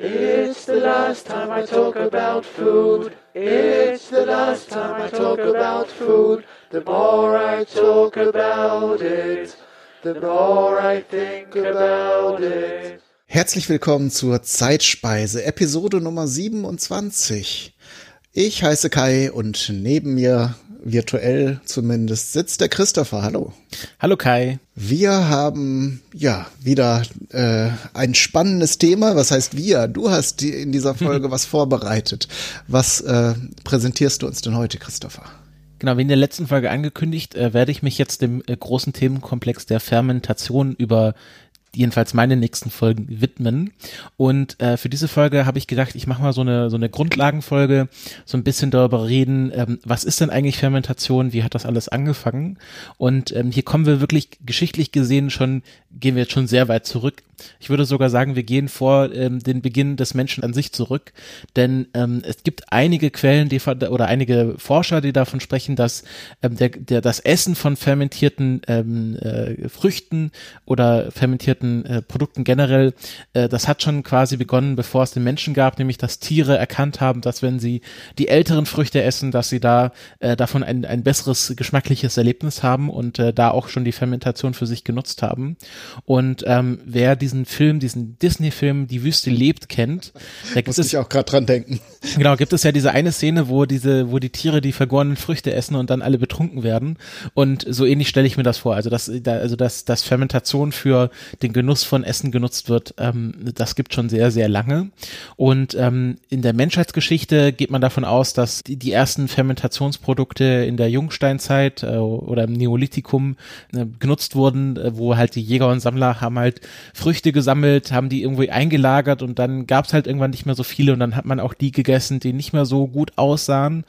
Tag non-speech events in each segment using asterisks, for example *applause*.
It's the last time I talk about food. It's the last time I talk about food. The more I talk about it, the more I think about it. Herzlich willkommen zur Zeitspeise, Episode Nummer 27. Ich heiße Kai und neben mir, virtuell zumindest, sitzt der Christopher. Hallo. Hallo Kai. Wir haben ja wieder äh, ein spannendes Thema. Was heißt wir? Du hast die, in dieser *laughs* Folge was vorbereitet. Was äh, präsentierst du uns denn heute, Christopher? Genau, wie in der letzten Folge angekündigt, äh, werde ich mich jetzt dem äh, großen Themenkomplex der Fermentation über jedenfalls meine nächsten Folgen widmen. Und äh, für diese Folge habe ich gedacht, ich mache mal so eine so eine Grundlagenfolge, so ein bisschen darüber reden, ähm, was ist denn eigentlich Fermentation, wie hat das alles angefangen? Und ähm, hier kommen wir wirklich geschichtlich gesehen schon, gehen wir jetzt schon sehr weit zurück. Ich würde sogar sagen, wir gehen vor ähm, den Beginn des Menschen an sich zurück, denn ähm, es gibt einige Quellen, die oder einige Forscher, die davon sprechen, dass ähm, der, der das Essen von fermentierten ähm, äh, Früchten oder fermentierten äh, Produkten generell, äh, das hat schon quasi begonnen, bevor es den Menschen gab, nämlich dass Tiere erkannt haben, dass wenn sie die älteren Früchte essen, dass sie da äh, davon ein, ein besseres geschmackliches Erlebnis haben und äh, da auch schon die Fermentation für sich genutzt haben. Und ähm, wer die diesen Film, diesen Disney-Film Die Wüste lebt kennt. Da gibt Muss ich auch gerade dran denken. Genau, gibt es ja diese eine Szene, wo diese, wo die Tiere die vergorenen Früchte essen und dann alle betrunken werden. Und so ähnlich stelle ich mir das vor. Also dass, da, also dass, dass Fermentation für den Genuss von Essen genutzt wird, ähm, das gibt schon sehr, sehr lange. Und ähm, in der Menschheitsgeschichte geht man davon aus, dass die, die ersten Fermentationsprodukte in der Jungsteinzeit äh, oder im Neolithikum äh, genutzt wurden, äh, wo halt die Jäger und Sammler haben halt Früchte Früchte gesammelt, haben die irgendwie eingelagert und dann gab es halt irgendwann nicht mehr so viele und dann hat man auch die gegessen, die nicht mehr so gut aussahen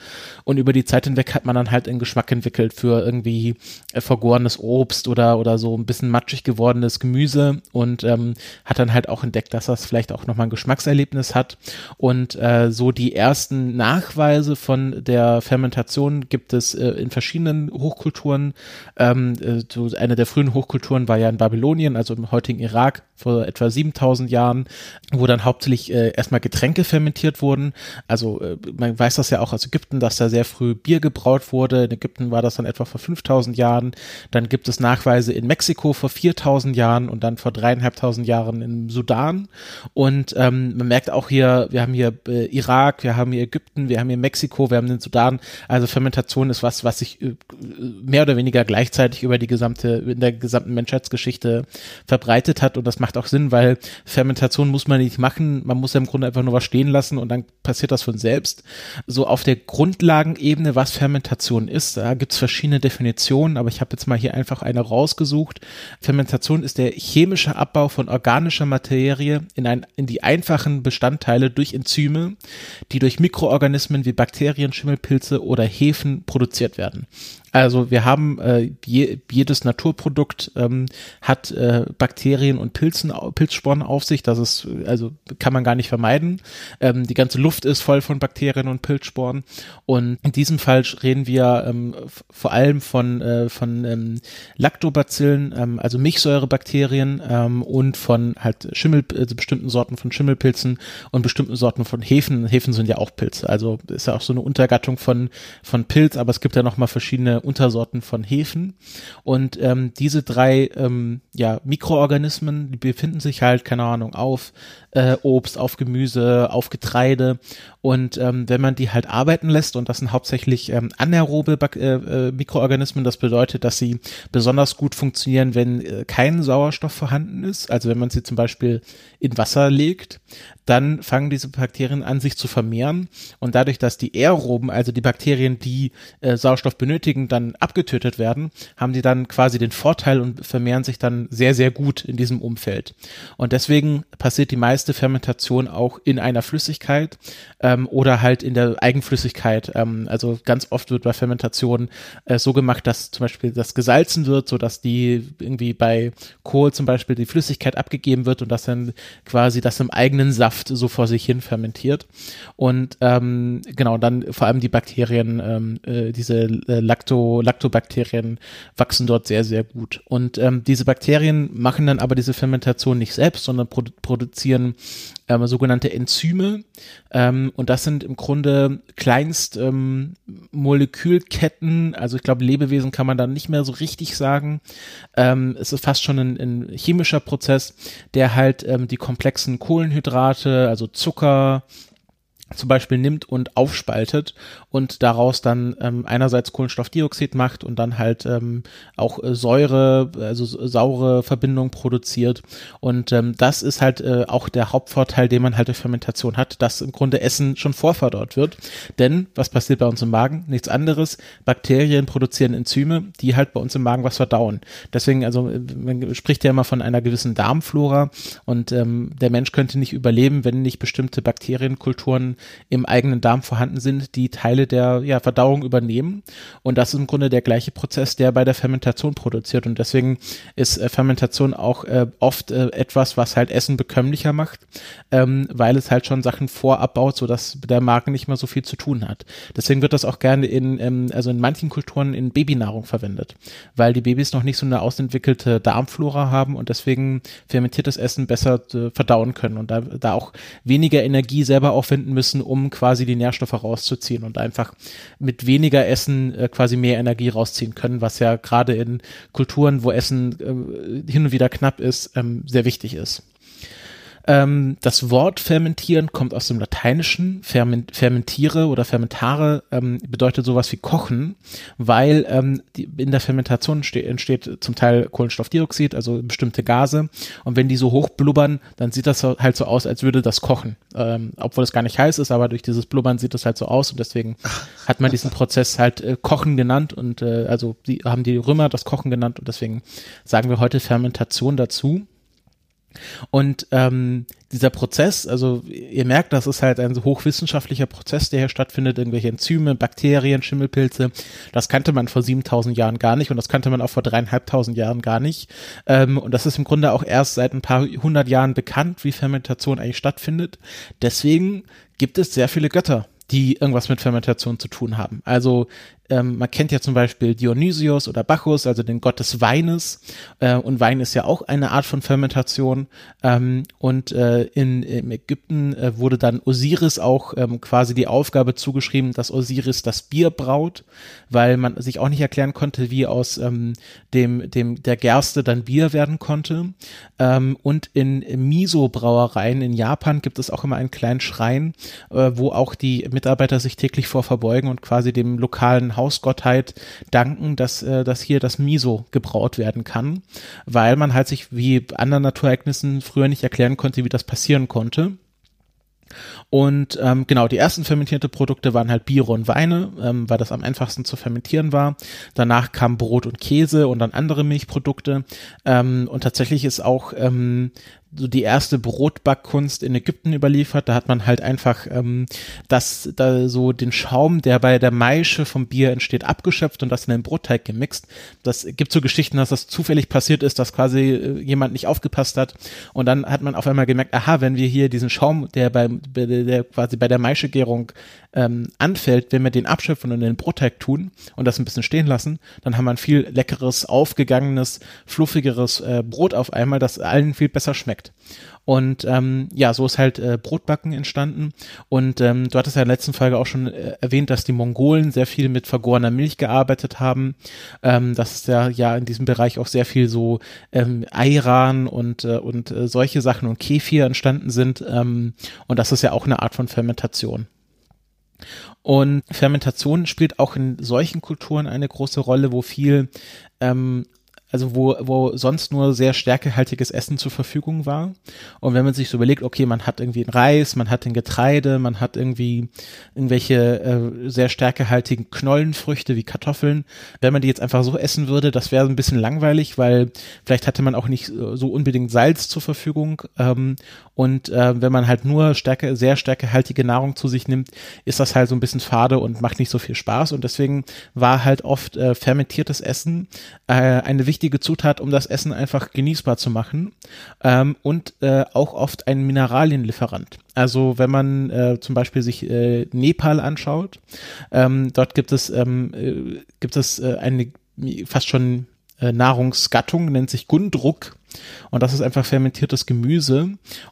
und über die Zeit hinweg hat man dann halt einen Geschmack entwickelt für irgendwie äh, vergorenes Obst oder oder so ein bisschen matschig gewordenes Gemüse und ähm, hat dann halt auch entdeckt, dass das vielleicht auch nochmal ein Geschmackserlebnis hat und äh, so die ersten Nachweise von der Fermentation gibt es äh, in verschiedenen Hochkulturen. Ähm, äh, so eine der frühen Hochkulturen war ja in Babylonien, also im heutigen Irak vor etwa 7000 Jahren, wo dann hauptsächlich äh, erstmal Getränke fermentiert wurden. Also äh, man weiß das ja auch aus Ägypten, dass da sehr früh Bier gebraut wurde. In Ägypten war das dann etwa vor 5000 Jahren. Dann gibt es Nachweise in Mexiko vor 4000 Jahren und dann vor dreieinhalbtausend Jahren im Sudan. Und ähm, man merkt auch hier, wir haben hier äh, Irak, wir haben hier Ägypten, wir haben hier Mexiko, wir haben den Sudan. Also Fermentation ist was, was sich äh, mehr oder weniger gleichzeitig über die gesamte, in der gesamten Menschheitsgeschichte verbreitet hat und das macht macht auch Sinn, weil Fermentation muss man nicht machen. Man muss ja im Grunde einfach nur was stehen lassen und dann passiert das von selbst. So auf der Grundlagenebene, was Fermentation ist, da gibt es verschiedene Definitionen, aber ich habe jetzt mal hier einfach eine rausgesucht. Fermentation ist der chemische Abbau von organischer Materie in, ein, in die einfachen Bestandteile durch Enzyme, die durch Mikroorganismen wie Bakterien, Schimmelpilze oder Hefen produziert werden. Also wir haben äh, je, jedes Naturprodukt ähm, hat äh, Bakterien und Pilzen, Pilzsporen auf sich. Das ist also kann man gar nicht vermeiden. Ähm, die ganze Luft ist voll von Bakterien und Pilzsporen. Und in diesem Fall reden wir ähm, vor allem von äh, von ähm, Lactobacillen, ähm, also Milchsäurebakterien ähm, und von halt Schimmel, also bestimmten Sorten von Schimmelpilzen und bestimmten Sorten von Hefen. Hefen sind ja auch Pilze. Also ist ja auch so eine Untergattung von von Pilz, aber es gibt ja noch mal verschiedene Untersorten von Hefen. Und ähm, diese drei ähm, ja, Mikroorganismen, befinden sich halt, keine Ahnung, auf äh, Obst, auf Gemüse, auf Getreide. Und ähm, wenn man die halt arbeiten lässt, und das sind hauptsächlich ähm, anaerobe äh, äh, Mikroorganismen, das bedeutet, dass sie besonders gut funktionieren, wenn äh, kein Sauerstoff vorhanden ist. Also wenn man sie zum Beispiel in Wasser legt, dann fangen diese Bakterien an, sich zu vermehren. Und dadurch, dass die aeroben, also die Bakterien, die äh, Sauerstoff benötigen, dann abgetötet werden, haben die dann quasi den Vorteil und vermehren sich dann sehr, sehr gut in diesem Umfeld. Und deswegen passiert die meiste Fermentation auch in einer Flüssigkeit ähm, oder halt in der Eigenflüssigkeit. Ähm, also ganz oft wird bei Fermentation äh, so gemacht, dass zum Beispiel das gesalzen wird, so dass die irgendwie bei Kohl zum Beispiel die Flüssigkeit abgegeben wird und dass dann quasi das im eigenen Saft Saft so vor sich hin fermentiert. Und ähm, genau, dann vor allem die Bakterien, ähm, äh, diese äh, Lacto, Lactobakterien wachsen dort sehr, sehr gut. Und ähm, diese Bakterien machen dann aber diese Fermentation nicht selbst, sondern produ produzieren ähm, sogenannte Enzyme. Ähm, und das sind im Grunde kleinst ähm, Molekülketten, also ich glaube, Lebewesen kann man da nicht mehr so richtig sagen. Ähm, es ist fast schon ein, ein chemischer Prozess, der halt ähm, die komplexen Kohlenhydrate, also Zucker, zum Beispiel nimmt und aufspaltet und daraus dann ähm, einerseits Kohlenstoffdioxid macht und dann halt ähm, auch äh, Säure, also saure Verbindung produziert. Und ähm, das ist halt äh, auch der Hauptvorteil, den man halt durch Fermentation hat, dass im Grunde Essen schon vorverdort wird. Denn was passiert bei uns im Magen? Nichts anderes. Bakterien produzieren Enzyme, die halt bei uns im Magen was verdauen. Deswegen, also man spricht ja immer von einer gewissen Darmflora und ähm, der Mensch könnte nicht überleben, wenn nicht bestimmte Bakterienkulturen im eigenen Darm vorhanden sind, die Teile der ja, Verdauung übernehmen. Und das ist im Grunde der gleiche Prozess, der bei der Fermentation produziert. Und deswegen ist äh, Fermentation auch äh, oft äh, etwas, was halt Essen bekömmlicher macht, ähm, weil es halt schon Sachen vorab baut, sodass der Magen nicht mehr so viel zu tun hat. Deswegen wird das auch gerne in, ähm, also in manchen Kulturen in Babynahrung verwendet, weil die Babys noch nicht so eine ausentwickelte Darmflora haben und deswegen fermentiertes Essen besser äh, verdauen können und da, da auch weniger Energie selber aufwenden müssen, müssen, um quasi die Nährstoffe rauszuziehen und einfach mit weniger Essen äh, quasi mehr Energie rausziehen können, was ja gerade in Kulturen, wo Essen äh, hin und wieder knapp ist, ähm, sehr wichtig ist. Ähm, das Wort fermentieren kommt aus dem Lateinischen. Ferment, fermentiere oder fermentare ähm, bedeutet sowas wie kochen, weil ähm, die, in der Fermentation entsteht zum Teil Kohlenstoffdioxid, also bestimmte Gase. Und wenn die so hoch blubbern, dann sieht das halt so aus, als würde das kochen. Ähm, obwohl es gar nicht heiß ist, aber durch dieses Blubbern sieht das halt so aus und deswegen hat man diesen Prozess halt äh, Kochen genannt und äh, also die haben die Römer das Kochen genannt und deswegen sagen wir heute Fermentation dazu. Und ähm, dieser Prozess, also ihr merkt, das ist halt ein hochwissenschaftlicher Prozess, der hier stattfindet, irgendwelche Enzyme, Bakterien, Schimmelpilze, das kannte man vor 7000 Jahren gar nicht und das kannte man auch vor dreieinhalbtausend Jahren gar nicht. Ähm, und das ist im Grunde auch erst seit ein paar hundert Jahren bekannt, wie Fermentation eigentlich stattfindet. Deswegen gibt es sehr viele Götter die irgendwas mit Fermentation zu tun haben. Also ähm, man kennt ja zum Beispiel Dionysios oder Bacchus, also den Gott des Weines. Äh, und Wein ist ja auch eine Art von Fermentation. Ähm, und äh, in, in Ägypten äh, wurde dann Osiris auch ähm, quasi die Aufgabe zugeschrieben, dass Osiris das Bier braut, weil man sich auch nicht erklären konnte, wie aus ähm, dem, dem der Gerste dann Bier werden konnte. Ähm, und in Miso-Brauereien in Japan gibt es auch immer einen kleinen Schrein, äh, wo auch die Mitarbeiter sich täglich vor verbeugen und quasi dem lokalen Hausgottheit danken, dass, äh, dass hier das Miso gebraut werden kann, weil man halt sich wie anderen Naturereignissen früher nicht erklären konnte, wie das passieren konnte. Und ähm, genau, die ersten fermentierte Produkte waren halt Biere und Weine, ähm, weil das am einfachsten zu fermentieren war. Danach kam Brot und Käse und dann andere Milchprodukte. Ähm, und tatsächlich ist auch ähm, so die erste Brotbackkunst in Ägypten überliefert. Da hat man halt einfach ähm, das, da so den Schaum, der bei der Maische vom Bier entsteht, abgeschöpft und das in den Brotteig gemixt. Das gibt so Geschichten, dass das zufällig passiert ist, dass quasi äh, jemand nicht aufgepasst hat. Und dann hat man auf einmal gemerkt, aha, wenn wir hier diesen Schaum, der bei, der quasi bei der Maischegärung ähm, anfällt, wenn wir den abschöpfen und in den Brotteig tun und das ein bisschen stehen lassen, dann haben wir ein viel leckeres, aufgegangenes, fluffigeres äh, Brot auf einmal, das allen viel besser schmeckt. Und ähm, ja, so ist halt äh, Brotbacken entstanden. Und ähm, du hattest ja in der letzten Folge auch schon äh, erwähnt, dass die Mongolen sehr viel mit vergorener Milch gearbeitet haben. Ähm, dass es ja, ja in diesem Bereich auch sehr viel so ähm, Ayran und, äh, und äh, solche Sachen und Kefir entstanden sind. Ähm, und das ist ja auch eine Art von Fermentation. Und Fermentation spielt auch in solchen Kulturen eine große Rolle, wo viel ähm, also wo, wo sonst nur sehr stärkehaltiges Essen zur Verfügung war. Und wenn man sich so überlegt, okay, man hat irgendwie ein Reis, man hat ein Getreide, man hat irgendwie irgendwelche äh, sehr stärkehaltigen Knollenfrüchte wie Kartoffeln, wenn man die jetzt einfach so essen würde, das wäre ein bisschen langweilig, weil vielleicht hatte man auch nicht so unbedingt Salz zur Verfügung. Ähm, und äh, wenn man halt nur stärke, sehr stärkehaltige Nahrung zu sich nimmt, ist das halt so ein bisschen fade und macht nicht so viel Spaß. Und deswegen war halt oft äh, fermentiertes Essen äh, eine wichtige wichtige Zutat, um das Essen einfach genießbar zu machen ähm, und äh, auch oft ein Mineralienlieferant. Also wenn man äh, zum Beispiel sich äh, Nepal anschaut, ähm, dort gibt es ähm, äh, gibt es äh, eine fast schon äh, Nahrungsgattung, nennt sich Gundruk. Und das ist einfach fermentiertes Gemüse.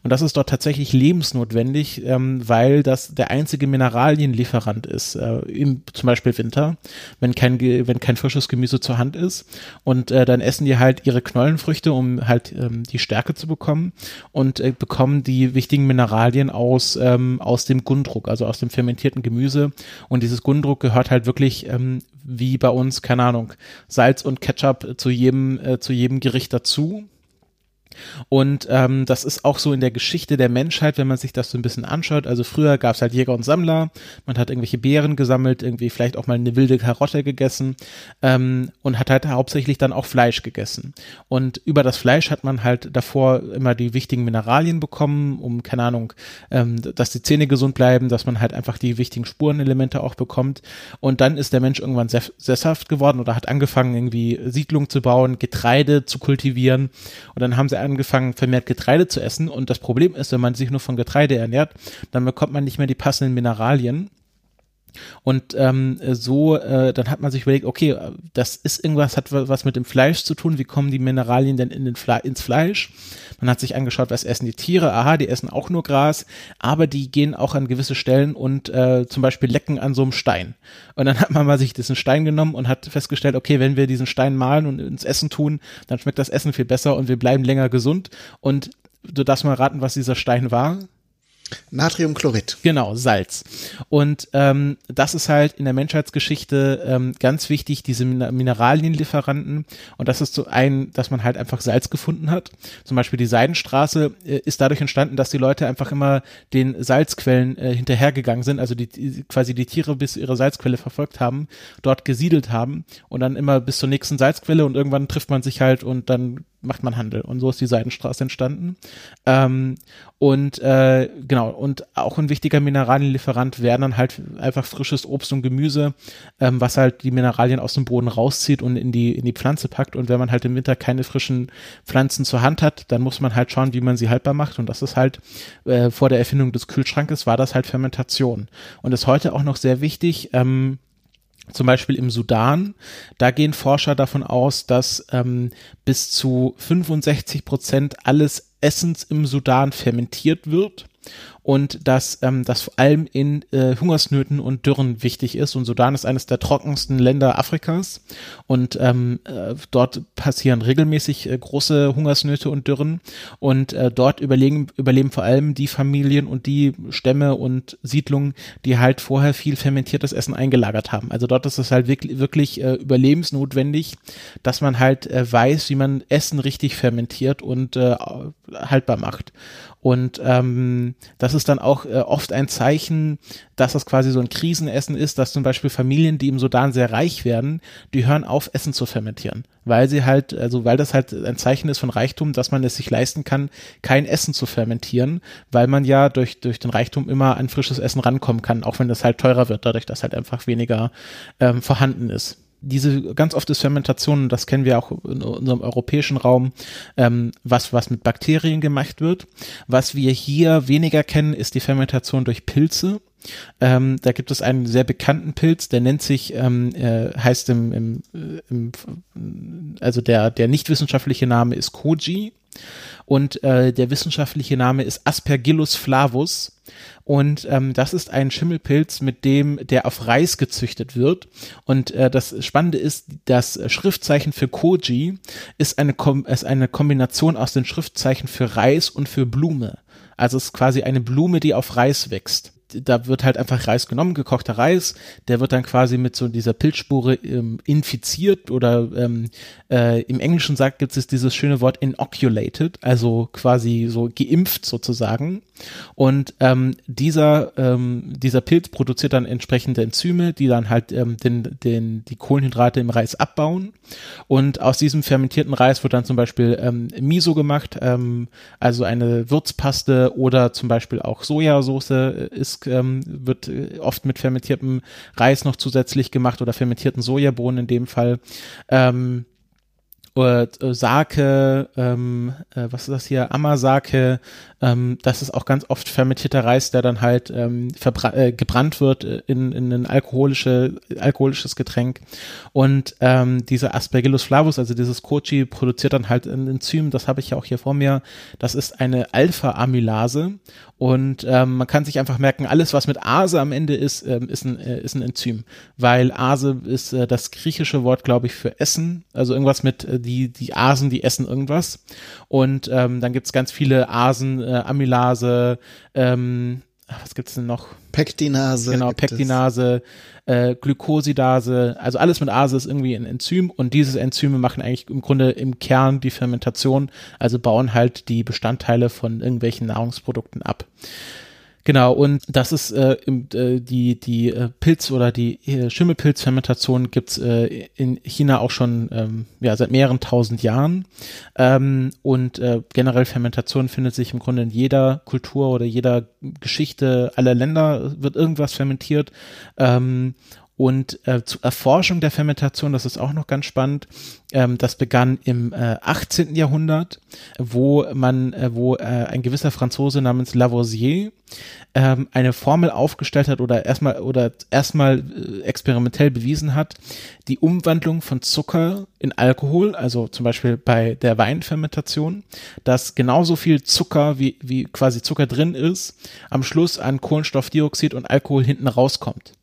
Und das ist dort tatsächlich lebensnotwendig, ähm, weil das der einzige Mineralienlieferant ist, äh, im zum Beispiel Winter, wenn kein, wenn kein frisches Gemüse zur Hand ist. Und äh, dann essen die halt ihre Knollenfrüchte, um halt ähm, die Stärke zu bekommen und äh, bekommen die wichtigen Mineralien aus, ähm, aus dem Gundruck, also aus dem fermentierten Gemüse. Und dieses Gundruck gehört halt wirklich ähm, wie bei uns, keine Ahnung, Salz und Ketchup zu jedem, äh, zu jedem Gericht dazu. Und ähm, das ist auch so in der Geschichte der Menschheit, wenn man sich das so ein bisschen anschaut. Also früher gab es halt Jäger und Sammler, man hat irgendwelche Beeren gesammelt, irgendwie vielleicht auch mal eine wilde Karotte gegessen ähm, und hat halt hauptsächlich dann auch Fleisch gegessen. Und über das Fleisch hat man halt davor immer die wichtigen Mineralien bekommen, um, keine Ahnung, ähm, dass die Zähne gesund bleiben, dass man halt einfach die wichtigen Spurenelemente auch bekommt. Und dann ist der Mensch irgendwann sesshaft geworden oder hat angefangen, irgendwie Siedlungen zu bauen, Getreide zu kultivieren. Und dann haben sie angefangen, vermehrt Getreide zu essen. Und das Problem ist, wenn man sich nur von Getreide ernährt, dann bekommt man nicht mehr die passenden Mineralien. Und ähm, so, äh, dann hat man sich überlegt, okay, das ist irgendwas, hat was mit dem Fleisch zu tun. Wie kommen die Mineralien denn in den Fle ins Fleisch? Man hat sich angeschaut, was essen die Tiere? Aha, die essen auch nur Gras, aber die gehen auch an gewisse Stellen und äh, zum Beispiel lecken an so einem Stein. Und dann hat man mal sich diesen Stein genommen und hat festgestellt, okay, wenn wir diesen Stein malen und ins Essen tun, dann schmeckt das Essen viel besser und wir bleiben länger gesund. Und du darfst mal raten, was dieser Stein war. Natriumchlorid. Genau, Salz. Und ähm, das ist halt in der Menschheitsgeschichte ähm, ganz wichtig, diese Mineralienlieferanten. Und das ist so ein, dass man halt einfach Salz gefunden hat. Zum Beispiel die Seidenstraße äh, ist dadurch entstanden, dass die Leute einfach immer den Salzquellen äh, hinterhergegangen sind, also die, die quasi die Tiere bis ihre Salzquelle verfolgt haben, dort gesiedelt haben und dann immer bis zur nächsten Salzquelle und irgendwann trifft man sich halt und dann macht man Handel. Und so ist die Seidenstraße entstanden. Ähm, und äh, genau, und auch ein wichtiger Mineralienlieferant wären dann halt einfach frisches Obst und Gemüse, ähm, was halt die Mineralien aus dem Boden rauszieht und in die, in die Pflanze packt. Und wenn man halt im Winter keine frischen Pflanzen zur Hand hat, dann muss man halt schauen, wie man sie haltbar macht. Und das ist halt äh, vor der Erfindung des Kühlschrankes war das halt Fermentation. Und ist heute auch noch sehr wichtig, ähm, zum Beispiel im Sudan, da gehen Forscher davon aus, dass ähm, bis zu 65 Prozent alles Essens im Sudan fermentiert wird und dass ähm, das vor allem in äh, Hungersnöten und Dürren wichtig ist. Und Sudan ist eines der trockensten Länder Afrikas und ähm, äh, dort passieren regelmäßig äh, große Hungersnöte und Dürren und äh, dort überlegen, überleben vor allem die Familien und die Stämme und Siedlungen, die halt vorher viel fermentiertes Essen eingelagert haben. Also dort ist es halt wirklich, wirklich äh, überlebensnotwendig, dass man halt äh, weiß, wie man Essen richtig fermentiert und äh, haltbar macht. Und ähm, das ist dann auch äh, oft ein Zeichen, dass das quasi so ein Krisenessen ist, dass zum Beispiel Familien, die im Sudan sehr reich werden, die hören auf, Essen zu fermentieren. Weil sie halt, also weil das halt ein Zeichen ist von Reichtum, dass man es sich leisten kann, kein Essen zu fermentieren, weil man ja durch, durch den Reichtum immer an frisches Essen rankommen kann, auch wenn das halt teurer wird, dadurch, dass halt einfach weniger ähm, vorhanden ist diese ganz oft ist Fermentation, das kennen wir auch in unserem europäischen Raum, ähm, was, was mit Bakterien gemacht wird. Was wir hier weniger kennen, ist die Fermentation durch Pilze. Ähm, da gibt es einen sehr bekannten Pilz, der nennt sich, ähm, äh, heißt im, im, äh, im, also der, der nicht wissenschaftliche Name ist Koji und äh, der wissenschaftliche Name ist Aspergillus flavus und ähm, das ist ein Schimmelpilz, mit dem der auf Reis gezüchtet wird. Und äh, das Spannende ist, das Schriftzeichen für Koji ist eine, Kom ist eine Kombination aus den Schriftzeichen für Reis und für Blume. Also es ist quasi eine Blume, die auf Reis wächst da wird halt einfach Reis genommen, gekochter Reis, der wird dann quasi mit so dieser Pilzspore ähm, infiziert oder ähm, äh, im Englischen sagt gibt es dieses schöne Wort inoculated, also quasi so geimpft sozusagen. Und ähm, dieser ähm, dieser Pilz produziert dann entsprechende Enzyme, die dann halt ähm, den den die Kohlenhydrate im Reis abbauen. Und aus diesem fermentierten Reis wird dann zum Beispiel ähm, Miso gemacht, also eine Würzpaste oder zum Beispiel auch Sojasauce ist ähm, wird äh, oft mit fermentiertem Reis noch zusätzlich gemacht oder fermentierten Sojabohnen in dem Fall. Ähm, äh, Sake, ähm, äh, was ist das hier, Amazake, ähm, das ist auch ganz oft fermentierter Reis, der dann halt ähm, äh, gebrannt wird in, in ein alkoholische, alkoholisches Getränk. Und ähm, dieser Aspergillus flavus, also dieses Kochi, produziert dann halt ein Enzym, das habe ich ja auch hier vor mir. Das ist eine Alpha-Amylase und ähm, man kann sich einfach merken, alles, was mit Ase am Ende ist, ähm, ist, ein, äh, ist ein Enzym. Weil Ase ist äh, das griechische Wort, glaube ich, für Essen. Also irgendwas mit äh, die, die Asen, die essen irgendwas. Und ähm, dann gibt's ganz viele Asen, äh, Amylase, ähm, was gibt's denn noch? Pektinase. Genau, Pektinase, äh, Glykosidase, also alles mit Ase ist irgendwie ein Enzym und diese Enzyme machen eigentlich im Grunde im Kern die Fermentation, also bauen halt die Bestandteile von irgendwelchen Nahrungsprodukten ab. Genau, und das ist äh, äh, die, die äh, Pilz- oder die äh, Schimmelpilzfermentation gibt's äh, in China auch schon ähm, ja, seit mehreren tausend Jahren. Ähm, und äh, generell Fermentation findet sich im Grunde in jeder Kultur oder jeder Geschichte aller Länder wird irgendwas fermentiert. Ähm, und äh, zur Erforschung der Fermentation, das ist auch noch ganz spannend, ähm, das begann im äh, 18. Jahrhundert, wo man, äh, wo äh, ein gewisser Franzose namens Lavoisier ähm, eine Formel aufgestellt hat oder erstmal oder erstmal äh, experimentell bewiesen hat, die Umwandlung von Zucker in Alkohol, also zum Beispiel bei der Weinfermentation, dass genauso viel Zucker wie, wie quasi Zucker drin ist, am Schluss an Kohlenstoffdioxid und Alkohol hinten rauskommt.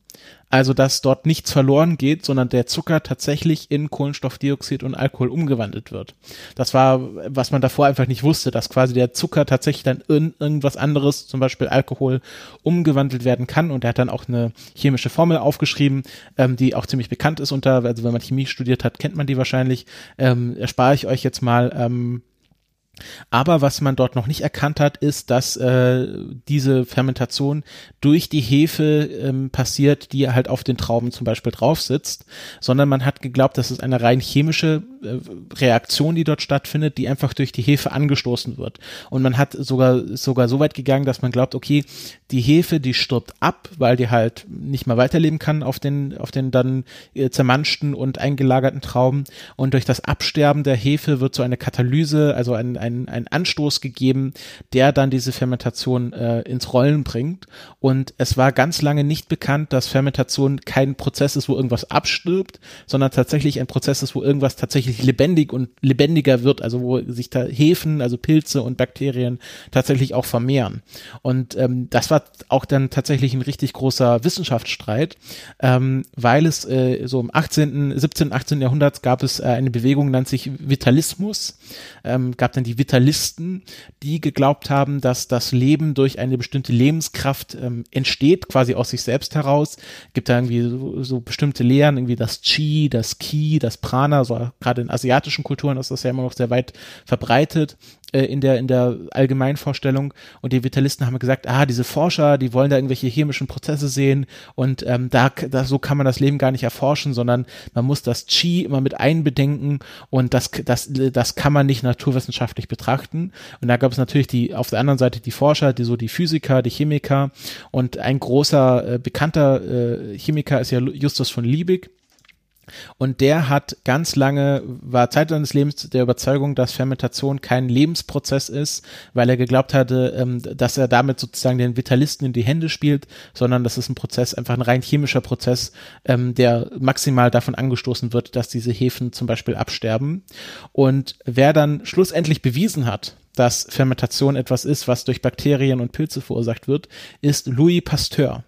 Also, dass dort nichts verloren geht, sondern der Zucker tatsächlich in Kohlenstoffdioxid und Alkohol umgewandelt wird. Das war, was man davor einfach nicht wusste, dass quasi der Zucker tatsächlich dann in irgendwas anderes, zum Beispiel Alkohol, umgewandelt werden kann. Und er hat dann auch eine chemische Formel aufgeschrieben, ähm, die auch ziemlich bekannt ist unter, also wenn man Chemie studiert hat, kennt man die wahrscheinlich. Ähm, erspare ich euch jetzt mal. Ähm, aber was man dort noch nicht erkannt hat, ist, dass äh, diese Fermentation durch die Hefe ähm, passiert, die halt auf den Trauben zum Beispiel drauf sitzt, sondern man hat geglaubt, das ist eine rein chemische Reaktion, die dort stattfindet, die einfach durch die Hefe angestoßen wird. Und man hat sogar sogar so weit gegangen, dass man glaubt, okay, die Hefe, die stirbt ab, weil die halt nicht mehr weiterleben kann auf den auf den dann äh, zermanschten und eingelagerten Trauben. Und durch das Absterben der Hefe wird so eine Katalyse, also ein ein, ein Anstoß gegeben, der dann diese Fermentation äh, ins Rollen bringt. Und es war ganz lange nicht bekannt, dass Fermentation kein Prozess ist, wo irgendwas abstirbt, sondern tatsächlich ein Prozess ist, wo irgendwas tatsächlich lebendig und lebendiger wird, also wo sich da Hefen, also Pilze und Bakterien tatsächlich auch vermehren. Und ähm, das war auch dann tatsächlich ein richtig großer Wissenschaftsstreit, ähm, weil es äh, so im 18., 17., 18. Jahrhundert gab es äh, eine Bewegung, nennt sich Vitalismus, ähm, gab dann die Vitalisten, die geglaubt haben, dass das Leben durch eine bestimmte Lebenskraft ähm, entsteht, quasi aus sich selbst heraus. Gibt da irgendwie so, so bestimmte Lehren, irgendwie das Chi, das Ki, das Prana, so gerade in asiatischen Kulturen ist das ja immer noch sehr weit verbreitet äh, in der in der Allgemeinvorstellung. Und die Vitalisten haben gesagt, ah, diese Forscher, die wollen da irgendwelche chemischen Prozesse sehen und ähm, da, da so kann man das Leben gar nicht erforschen, sondern man muss das Chi immer mit einbedenken und das das das kann man nicht naturwissenschaftlich betrachten. Und da gab es natürlich die auf der anderen Seite die Forscher, die so die Physiker, die Chemiker. Und ein großer äh, bekannter äh, Chemiker ist ja Justus von Liebig und der hat ganz lange, war Zeit seines Lebens der Überzeugung, dass Fermentation kein Lebensprozess ist, weil er geglaubt hatte, ähm, dass er damit sozusagen den Vitalisten in die Hände spielt, sondern das ist ein Prozess, einfach ein rein chemischer Prozess, ähm, der maximal davon angestoßen wird, dass diese Hefen zum Beispiel absterben. Und wer dann schlussendlich bewiesen hat, dass Fermentation etwas ist, was durch Bakterien und Pilze verursacht wird, ist Louis Pasteur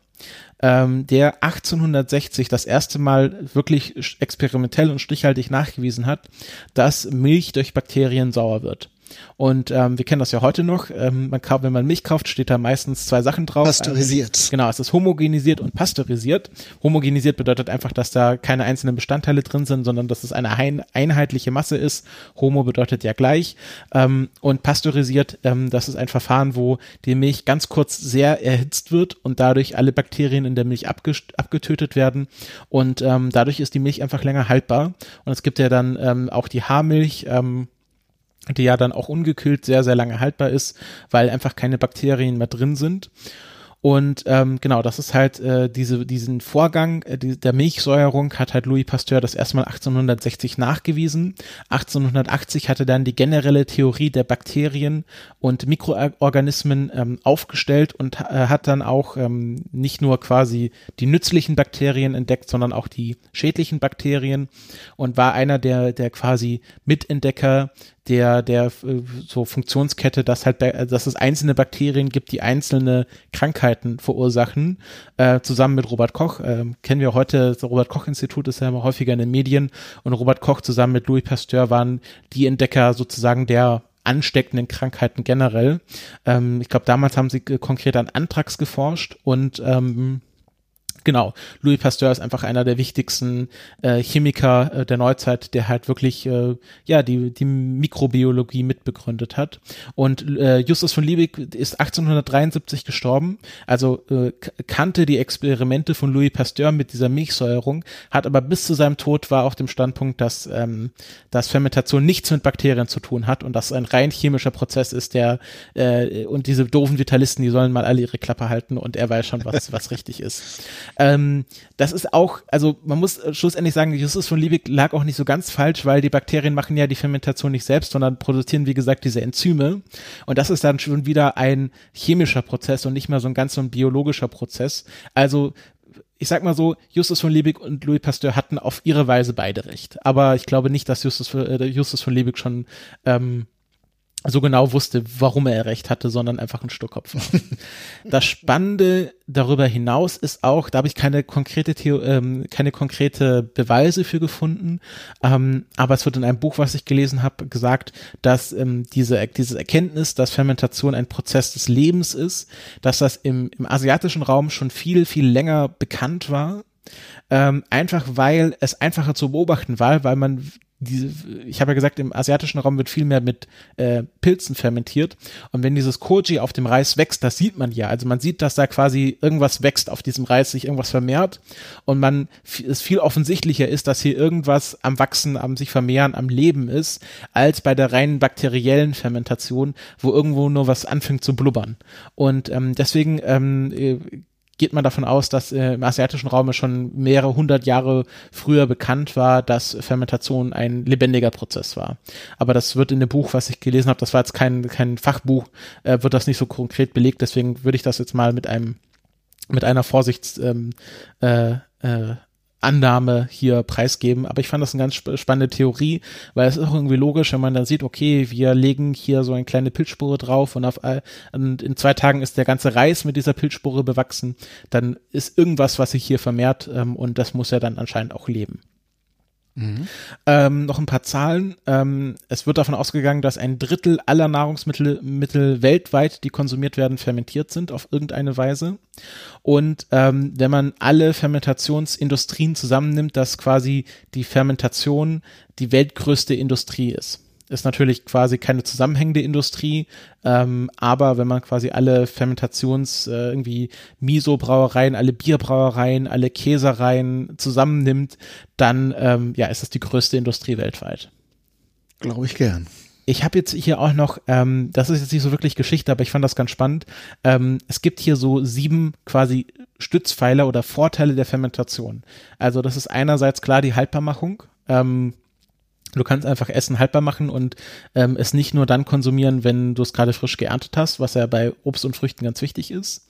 ähm, der 1860 das erste Mal wirklich experimentell und stichhaltig nachgewiesen hat, dass Milch durch Bakterien sauer wird. Und ähm, wir kennen das ja heute noch. Ähm, man kauft, wenn man Milch kauft, steht da meistens zwei Sachen drauf. Pasteurisiert. Also, genau, es ist homogenisiert und pasteurisiert. Homogenisiert bedeutet einfach, dass da keine einzelnen Bestandteile drin sind, sondern dass es eine ein, einheitliche Masse ist. Homo bedeutet ja gleich. Ähm, und pasteurisiert, ähm, das ist ein Verfahren, wo die Milch ganz kurz sehr erhitzt wird und dadurch alle Bakterien in der Milch abgetötet werden. Und ähm, dadurch ist die Milch einfach länger haltbar. Und es gibt ja dann ähm, auch die Haarmilch, ähm, die ja dann auch ungekühlt sehr, sehr lange haltbar ist, weil einfach keine Bakterien mehr drin sind. Und ähm, genau, das ist halt äh, diese, diesen Vorgang äh, die, der Milchsäuerung hat halt Louis Pasteur das erstmal 1860 nachgewiesen. 1880 hatte dann die generelle Theorie der Bakterien und Mikroorganismen ähm, aufgestellt und äh, hat dann auch ähm, nicht nur quasi die nützlichen Bakterien entdeckt, sondern auch die schädlichen Bakterien und war einer der, der quasi Mitentdecker der, der äh, so Funktionskette, dass halt, dass es einzelne Bakterien gibt, die einzelne Krankheiten verursachen, äh, zusammen mit Robert Koch. Äh, kennen wir heute, das Robert Koch Institut ist ja immer häufiger in den Medien und Robert Koch zusammen mit Louis Pasteur waren die Entdecker sozusagen der ansteckenden Krankheiten generell. Ähm, ich glaube, damals haben sie konkret an Anthrax geforscht und ähm, genau, Louis Pasteur ist einfach einer der wichtigsten äh, Chemiker äh, der Neuzeit, der halt wirklich äh, ja die die Mikrobiologie mitbegründet hat. Und äh, Justus von Liebig ist 1873 gestorben, also äh, kannte die Experimente von Louis Pasteur mit dieser Milchsäuerung, hat aber bis zu seinem Tod war auf dem Standpunkt, dass ähm, dass Fermentation nichts mit Bakterien zu tun hat und dass ein rein chemischer Prozess ist, der äh, und diese doofen Vitalisten, die sollen mal alle ihre Klappe halten und er weiß schon, was was richtig ist. Ähm, das ist auch, also man muss schlussendlich sagen, Justus von Liebig lag auch nicht so ganz falsch, weil die Bakterien machen ja die Fermentation nicht selbst, sondern produzieren, wie gesagt, diese Enzyme. Und das ist dann schon wieder ein chemischer Prozess und nicht mehr so ein ganz so ein biologischer Prozess. Also ich sag mal so, Justus von Liebig und Louis Pasteur hatten auf ihre Weise beide recht. Aber ich glaube nicht, dass Justus, äh, Justus von Liebig schon ähm, so genau wusste, warum er recht hatte, sondern einfach ein Stuckkopf war. *laughs* das Spannende darüber hinaus ist auch, da habe ich keine konkrete Theo ähm, keine konkrete Beweise für gefunden, ähm, aber es wird in einem Buch, was ich gelesen habe, gesagt, dass ähm, diese diese Erkenntnis, dass Fermentation ein Prozess des Lebens ist, dass das im, im asiatischen Raum schon viel viel länger bekannt war ähm, einfach weil es einfacher zu beobachten war, weil man diese, ich habe ja gesagt, im asiatischen Raum wird viel mehr mit äh, Pilzen fermentiert. Und wenn dieses Koji auf dem Reis wächst, das sieht man ja. Also man sieht, dass da quasi irgendwas wächst auf diesem Reis, sich irgendwas vermehrt. Und man es viel offensichtlicher ist, dass hier irgendwas am Wachsen, am sich vermehren, am Leben ist, als bei der reinen bakteriellen Fermentation, wo irgendwo nur was anfängt zu blubbern. Und ähm, deswegen ähm, äh, geht man davon aus, dass äh, im asiatischen Raum schon mehrere hundert Jahre früher bekannt war, dass Fermentation ein lebendiger Prozess war. Aber das wird in dem Buch, was ich gelesen habe, das war jetzt kein, kein Fachbuch, äh, wird das nicht so konkret belegt. Deswegen würde ich das jetzt mal mit einem mit einer Vorsichts ähm, äh, äh, Annahme hier preisgeben. Aber ich fand das eine ganz sp spannende Theorie, weil es ist auch irgendwie logisch, wenn man dann sieht, okay, wir legen hier so eine kleine Pilzspore drauf und, auf, und in zwei Tagen ist der ganze Reis mit dieser Pilzspore bewachsen, dann ist irgendwas, was sich hier vermehrt ähm, und das muss ja dann anscheinend auch leben. Mhm. Ähm, noch ein paar Zahlen. Ähm, es wird davon ausgegangen, dass ein Drittel aller Nahrungsmittel Mittel weltweit, die konsumiert werden, fermentiert sind auf irgendeine Weise. Und ähm, wenn man alle Fermentationsindustrien zusammennimmt, dass quasi die Fermentation die weltgrößte Industrie ist ist natürlich quasi keine zusammenhängende Industrie, ähm, aber wenn man quasi alle Fermentations, äh, irgendwie Miso-Brauereien, alle Bierbrauereien, alle Käsereien zusammennimmt, dann ähm, ja, ist das die größte Industrie weltweit. Glaube ich gern. Ich habe jetzt hier auch noch, ähm, das ist jetzt nicht so wirklich Geschichte, aber ich fand das ganz spannend. Ähm, es gibt hier so sieben quasi Stützpfeiler oder Vorteile der Fermentation. Also das ist einerseits klar die Haltbarmachung. Ähm, Du kannst einfach Essen haltbar machen und ähm, es nicht nur dann konsumieren, wenn du es gerade frisch geerntet hast, was ja bei Obst und Früchten ganz wichtig ist.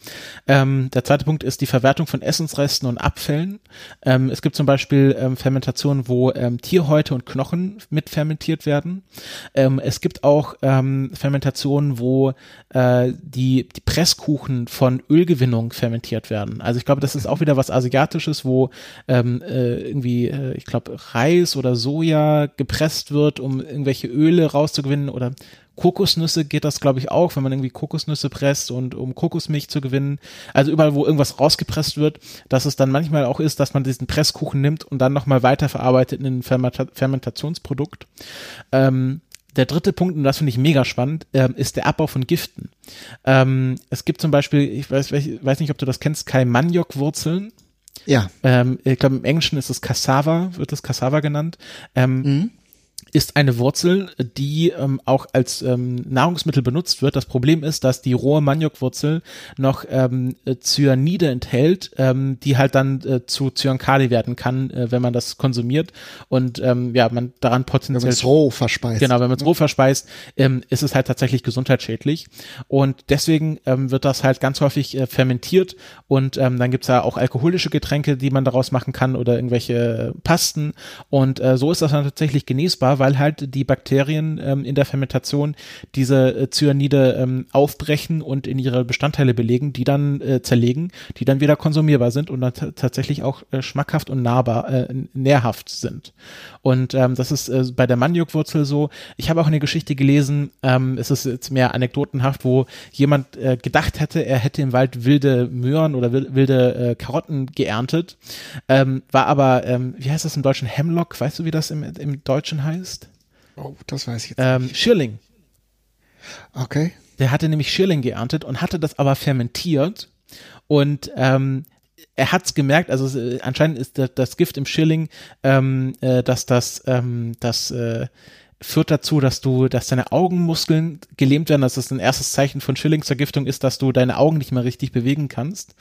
Ähm, der zweite Punkt ist die Verwertung von Essensresten und Abfällen. Ähm, es gibt zum Beispiel ähm, Fermentationen, wo ähm, Tierhäute und Knochen mit fermentiert werden. Ähm, es gibt auch ähm, Fermentationen, wo äh, die, die Presskuchen von Ölgewinnung fermentiert werden. Also ich glaube, das ist auch wieder was Asiatisches, wo ähm, äh, irgendwie, äh, ich glaube, Reis oder Soja gepresst wird, um irgendwelche Öle rauszugewinnen oder Kokosnüsse geht das, glaube ich, auch, wenn man irgendwie Kokosnüsse presst und um Kokosmilch zu gewinnen. Also überall, wo irgendwas rausgepresst wird, dass es dann manchmal auch ist, dass man diesen Presskuchen nimmt und dann nochmal weiterverarbeitet in ein Fermenta Fermentationsprodukt. Ähm, der dritte Punkt, und das finde ich mega spannend, ähm, ist der Abbau von Giften. Ähm, es gibt zum Beispiel, ich weiß, weiß nicht, ob du das kennst, Kai Maniok-Wurzeln. Ja. Ähm, ich glaube, im Englischen ist es Cassava, wird es Cassava genannt. Ähm, mhm. Ist eine Wurzel, die ähm, auch als ähm, Nahrungsmittel benutzt wird. Das Problem ist, dass die rohe Maniokwurzel noch ähm, Cyanide enthält, ähm, die halt dann äh, zu Cyankali werden kann, äh, wenn man das konsumiert und ähm, ja, man daran potenziell wenn man es roh verspeist. Genau, wenn man es roh verspeist, ähm, ist es halt tatsächlich gesundheitsschädlich und deswegen ähm, wird das halt ganz häufig äh, fermentiert und ähm, dann gibt's ja auch alkoholische Getränke, die man daraus machen kann oder irgendwelche Pasten und äh, so ist das dann tatsächlich genießbar, weil halt die Bakterien ähm, in der Fermentation diese äh, Cyanide ähm, aufbrechen und in ihre Bestandteile belegen, die dann äh, zerlegen, die dann wieder konsumierbar sind und dann tatsächlich auch äh, schmackhaft und nahbar, äh, nährhaft sind. Und ähm, das ist äh, bei der Maniokwurzel so. Ich habe auch eine Geschichte gelesen, ähm, es ist jetzt mehr anekdotenhaft, wo jemand äh, gedacht hätte, er hätte im Wald wilde Möhren oder wilde äh, Karotten geerntet, ähm, war aber, ähm, wie heißt das im Deutschen, Hemlock, weißt du, wie das im, im Deutschen heißt? Oh, das weiß ich jetzt ähm, nicht. Schirling. Okay. Der hatte nämlich Schirling geerntet und hatte das aber fermentiert und ähm, er hat's gemerkt, also äh, anscheinend ist das, das, Gift im Schilling, ähm, äh, dass das, ähm, das äh, führt dazu, dass du, dass deine Augenmuskeln gelähmt werden. Das ist ein erstes Zeichen von Schillingsvergiftung ist, dass du deine Augen nicht mehr richtig bewegen kannst.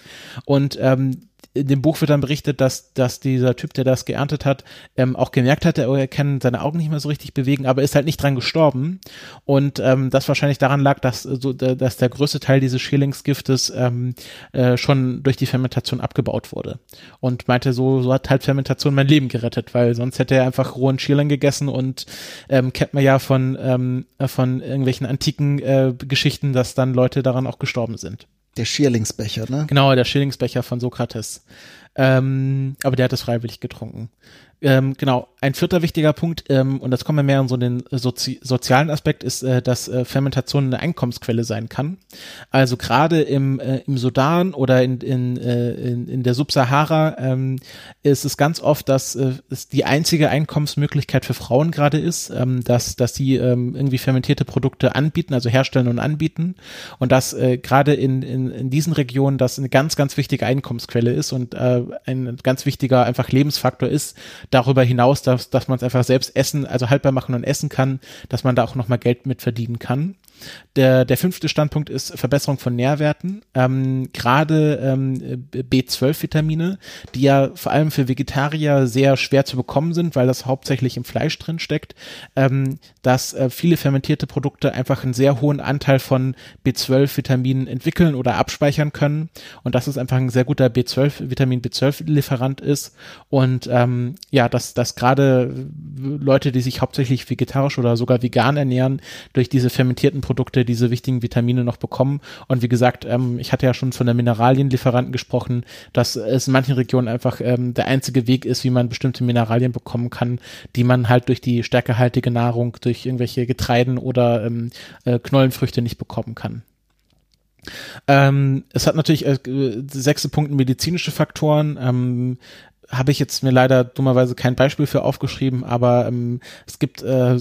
Und ähm, in dem Buch wird dann berichtet, dass, dass dieser Typ, der das geerntet hat, ähm, auch gemerkt hat, er kann seine Augen nicht mehr so richtig bewegen, aber ist halt nicht dran gestorben. Und ähm, das wahrscheinlich daran lag, dass, so, dass der größte Teil dieses Schillingsgiftes ähm, äh, schon durch die Fermentation abgebaut wurde. Und meinte, so, so hat halt Fermentation mein Leben gerettet, weil sonst hätte er einfach rohen Schilling gegessen und ähm, kennt man ja von, ähm, von irgendwelchen antiken äh, Geschichten, dass dann Leute daran auch gestorben sind. Der Schierlingsbecher, ne? Genau, der Schierlingsbecher von Sokrates. Ähm, aber der hat es freiwillig getrunken. Ähm, genau, ein vierter wichtiger Punkt, ähm, und das kommen wir mehr in so den Sozi sozialen Aspekt, ist, äh, dass äh, Fermentation eine Einkommensquelle sein kann. Also gerade im, äh, im Sudan oder in, in, äh, in, in der Subsahara ähm, ist es ganz oft, dass äh, es die einzige Einkommensmöglichkeit für Frauen gerade ist, ähm, dass, dass sie ähm, irgendwie fermentierte Produkte anbieten, also herstellen und anbieten. Und dass äh, gerade in, in, in diesen Regionen das eine ganz, ganz wichtige Einkommensquelle ist und äh, ein ganz wichtiger einfach Lebensfaktor ist, darüber hinaus, dass, dass man es einfach selbst essen, also haltbar machen und essen kann, dass man da auch nochmal Geld mit verdienen kann. Der, der fünfte Standpunkt ist Verbesserung von Nährwerten. Ähm, Gerade ähm, B12-Vitamine, die ja vor allem für Vegetarier sehr schwer zu bekommen sind, weil das hauptsächlich im Fleisch drin steckt, ähm, dass äh, viele fermentierte Produkte einfach einen sehr hohen Anteil von B12-Vitaminen entwickeln oder abspeichern können und dass es einfach ein sehr guter B12, Vitamin B12-Lieferant ist und ähm, ja, dass, dass gerade Leute, die sich hauptsächlich vegetarisch oder sogar vegan ernähren, durch diese fermentierten Produkte diese wichtigen Vitamine noch bekommen. Und wie gesagt, ähm, ich hatte ja schon von der Mineralienlieferanten gesprochen, dass es in manchen Regionen einfach ähm, der einzige Weg ist, wie man bestimmte Mineralien bekommen kann, die man halt durch die stärkehaltige Nahrung, durch irgendwelche Getreiden oder ähm, äh, Knollenfrüchte nicht bekommen kann. Ähm, es hat natürlich äh, sechste Punkt medizinische Faktoren. Ähm, habe ich jetzt mir leider dummerweise kein Beispiel für aufgeschrieben, aber ähm, es gibt, äh,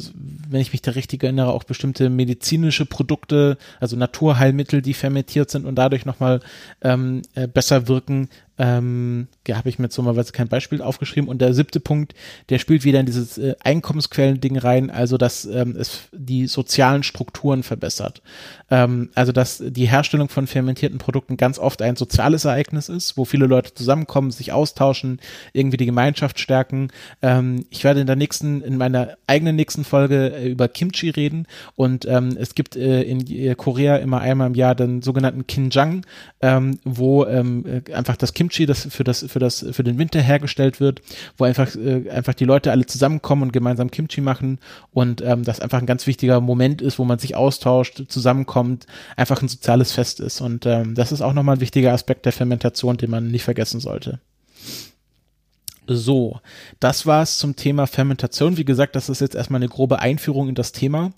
wenn ich mich da richtig erinnere, auch bestimmte medizinische Produkte, also Naturheilmittel, die fermentiert sind und dadurch nochmal ähm, äh, besser wirken, ähm, ja, habe ich mir jetzt normalerweise kein Beispiel aufgeschrieben. Und der siebte Punkt, der spielt wieder in dieses äh, Einkommensquellen-Ding rein, also dass ähm, es die sozialen Strukturen verbessert. Ähm, also dass die Herstellung von fermentierten Produkten ganz oft ein soziales Ereignis ist, wo viele Leute zusammenkommen, sich austauschen, irgendwie die Gemeinschaft stärken. Ähm, ich werde in der nächsten, in meiner eigenen nächsten Folge äh, über Kimchi reden und ähm, es gibt äh, in äh, Korea immer einmal im Jahr den sogenannten Kinjang, ähm, wo ähm, äh, einfach das Kimchi Kimchi, das für das für das für den Winter hergestellt wird, wo einfach äh, einfach die Leute alle zusammenkommen und gemeinsam Kimchi machen und ähm, das einfach ein ganz wichtiger Moment ist, wo man sich austauscht, zusammenkommt, einfach ein soziales Fest ist und ähm, das ist auch nochmal ein wichtiger Aspekt der Fermentation, den man nicht vergessen sollte. So, das war's zum Thema Fermentation. Wie gesagt, das ist jetzt erstmal eine grobe Einführung in das Thema.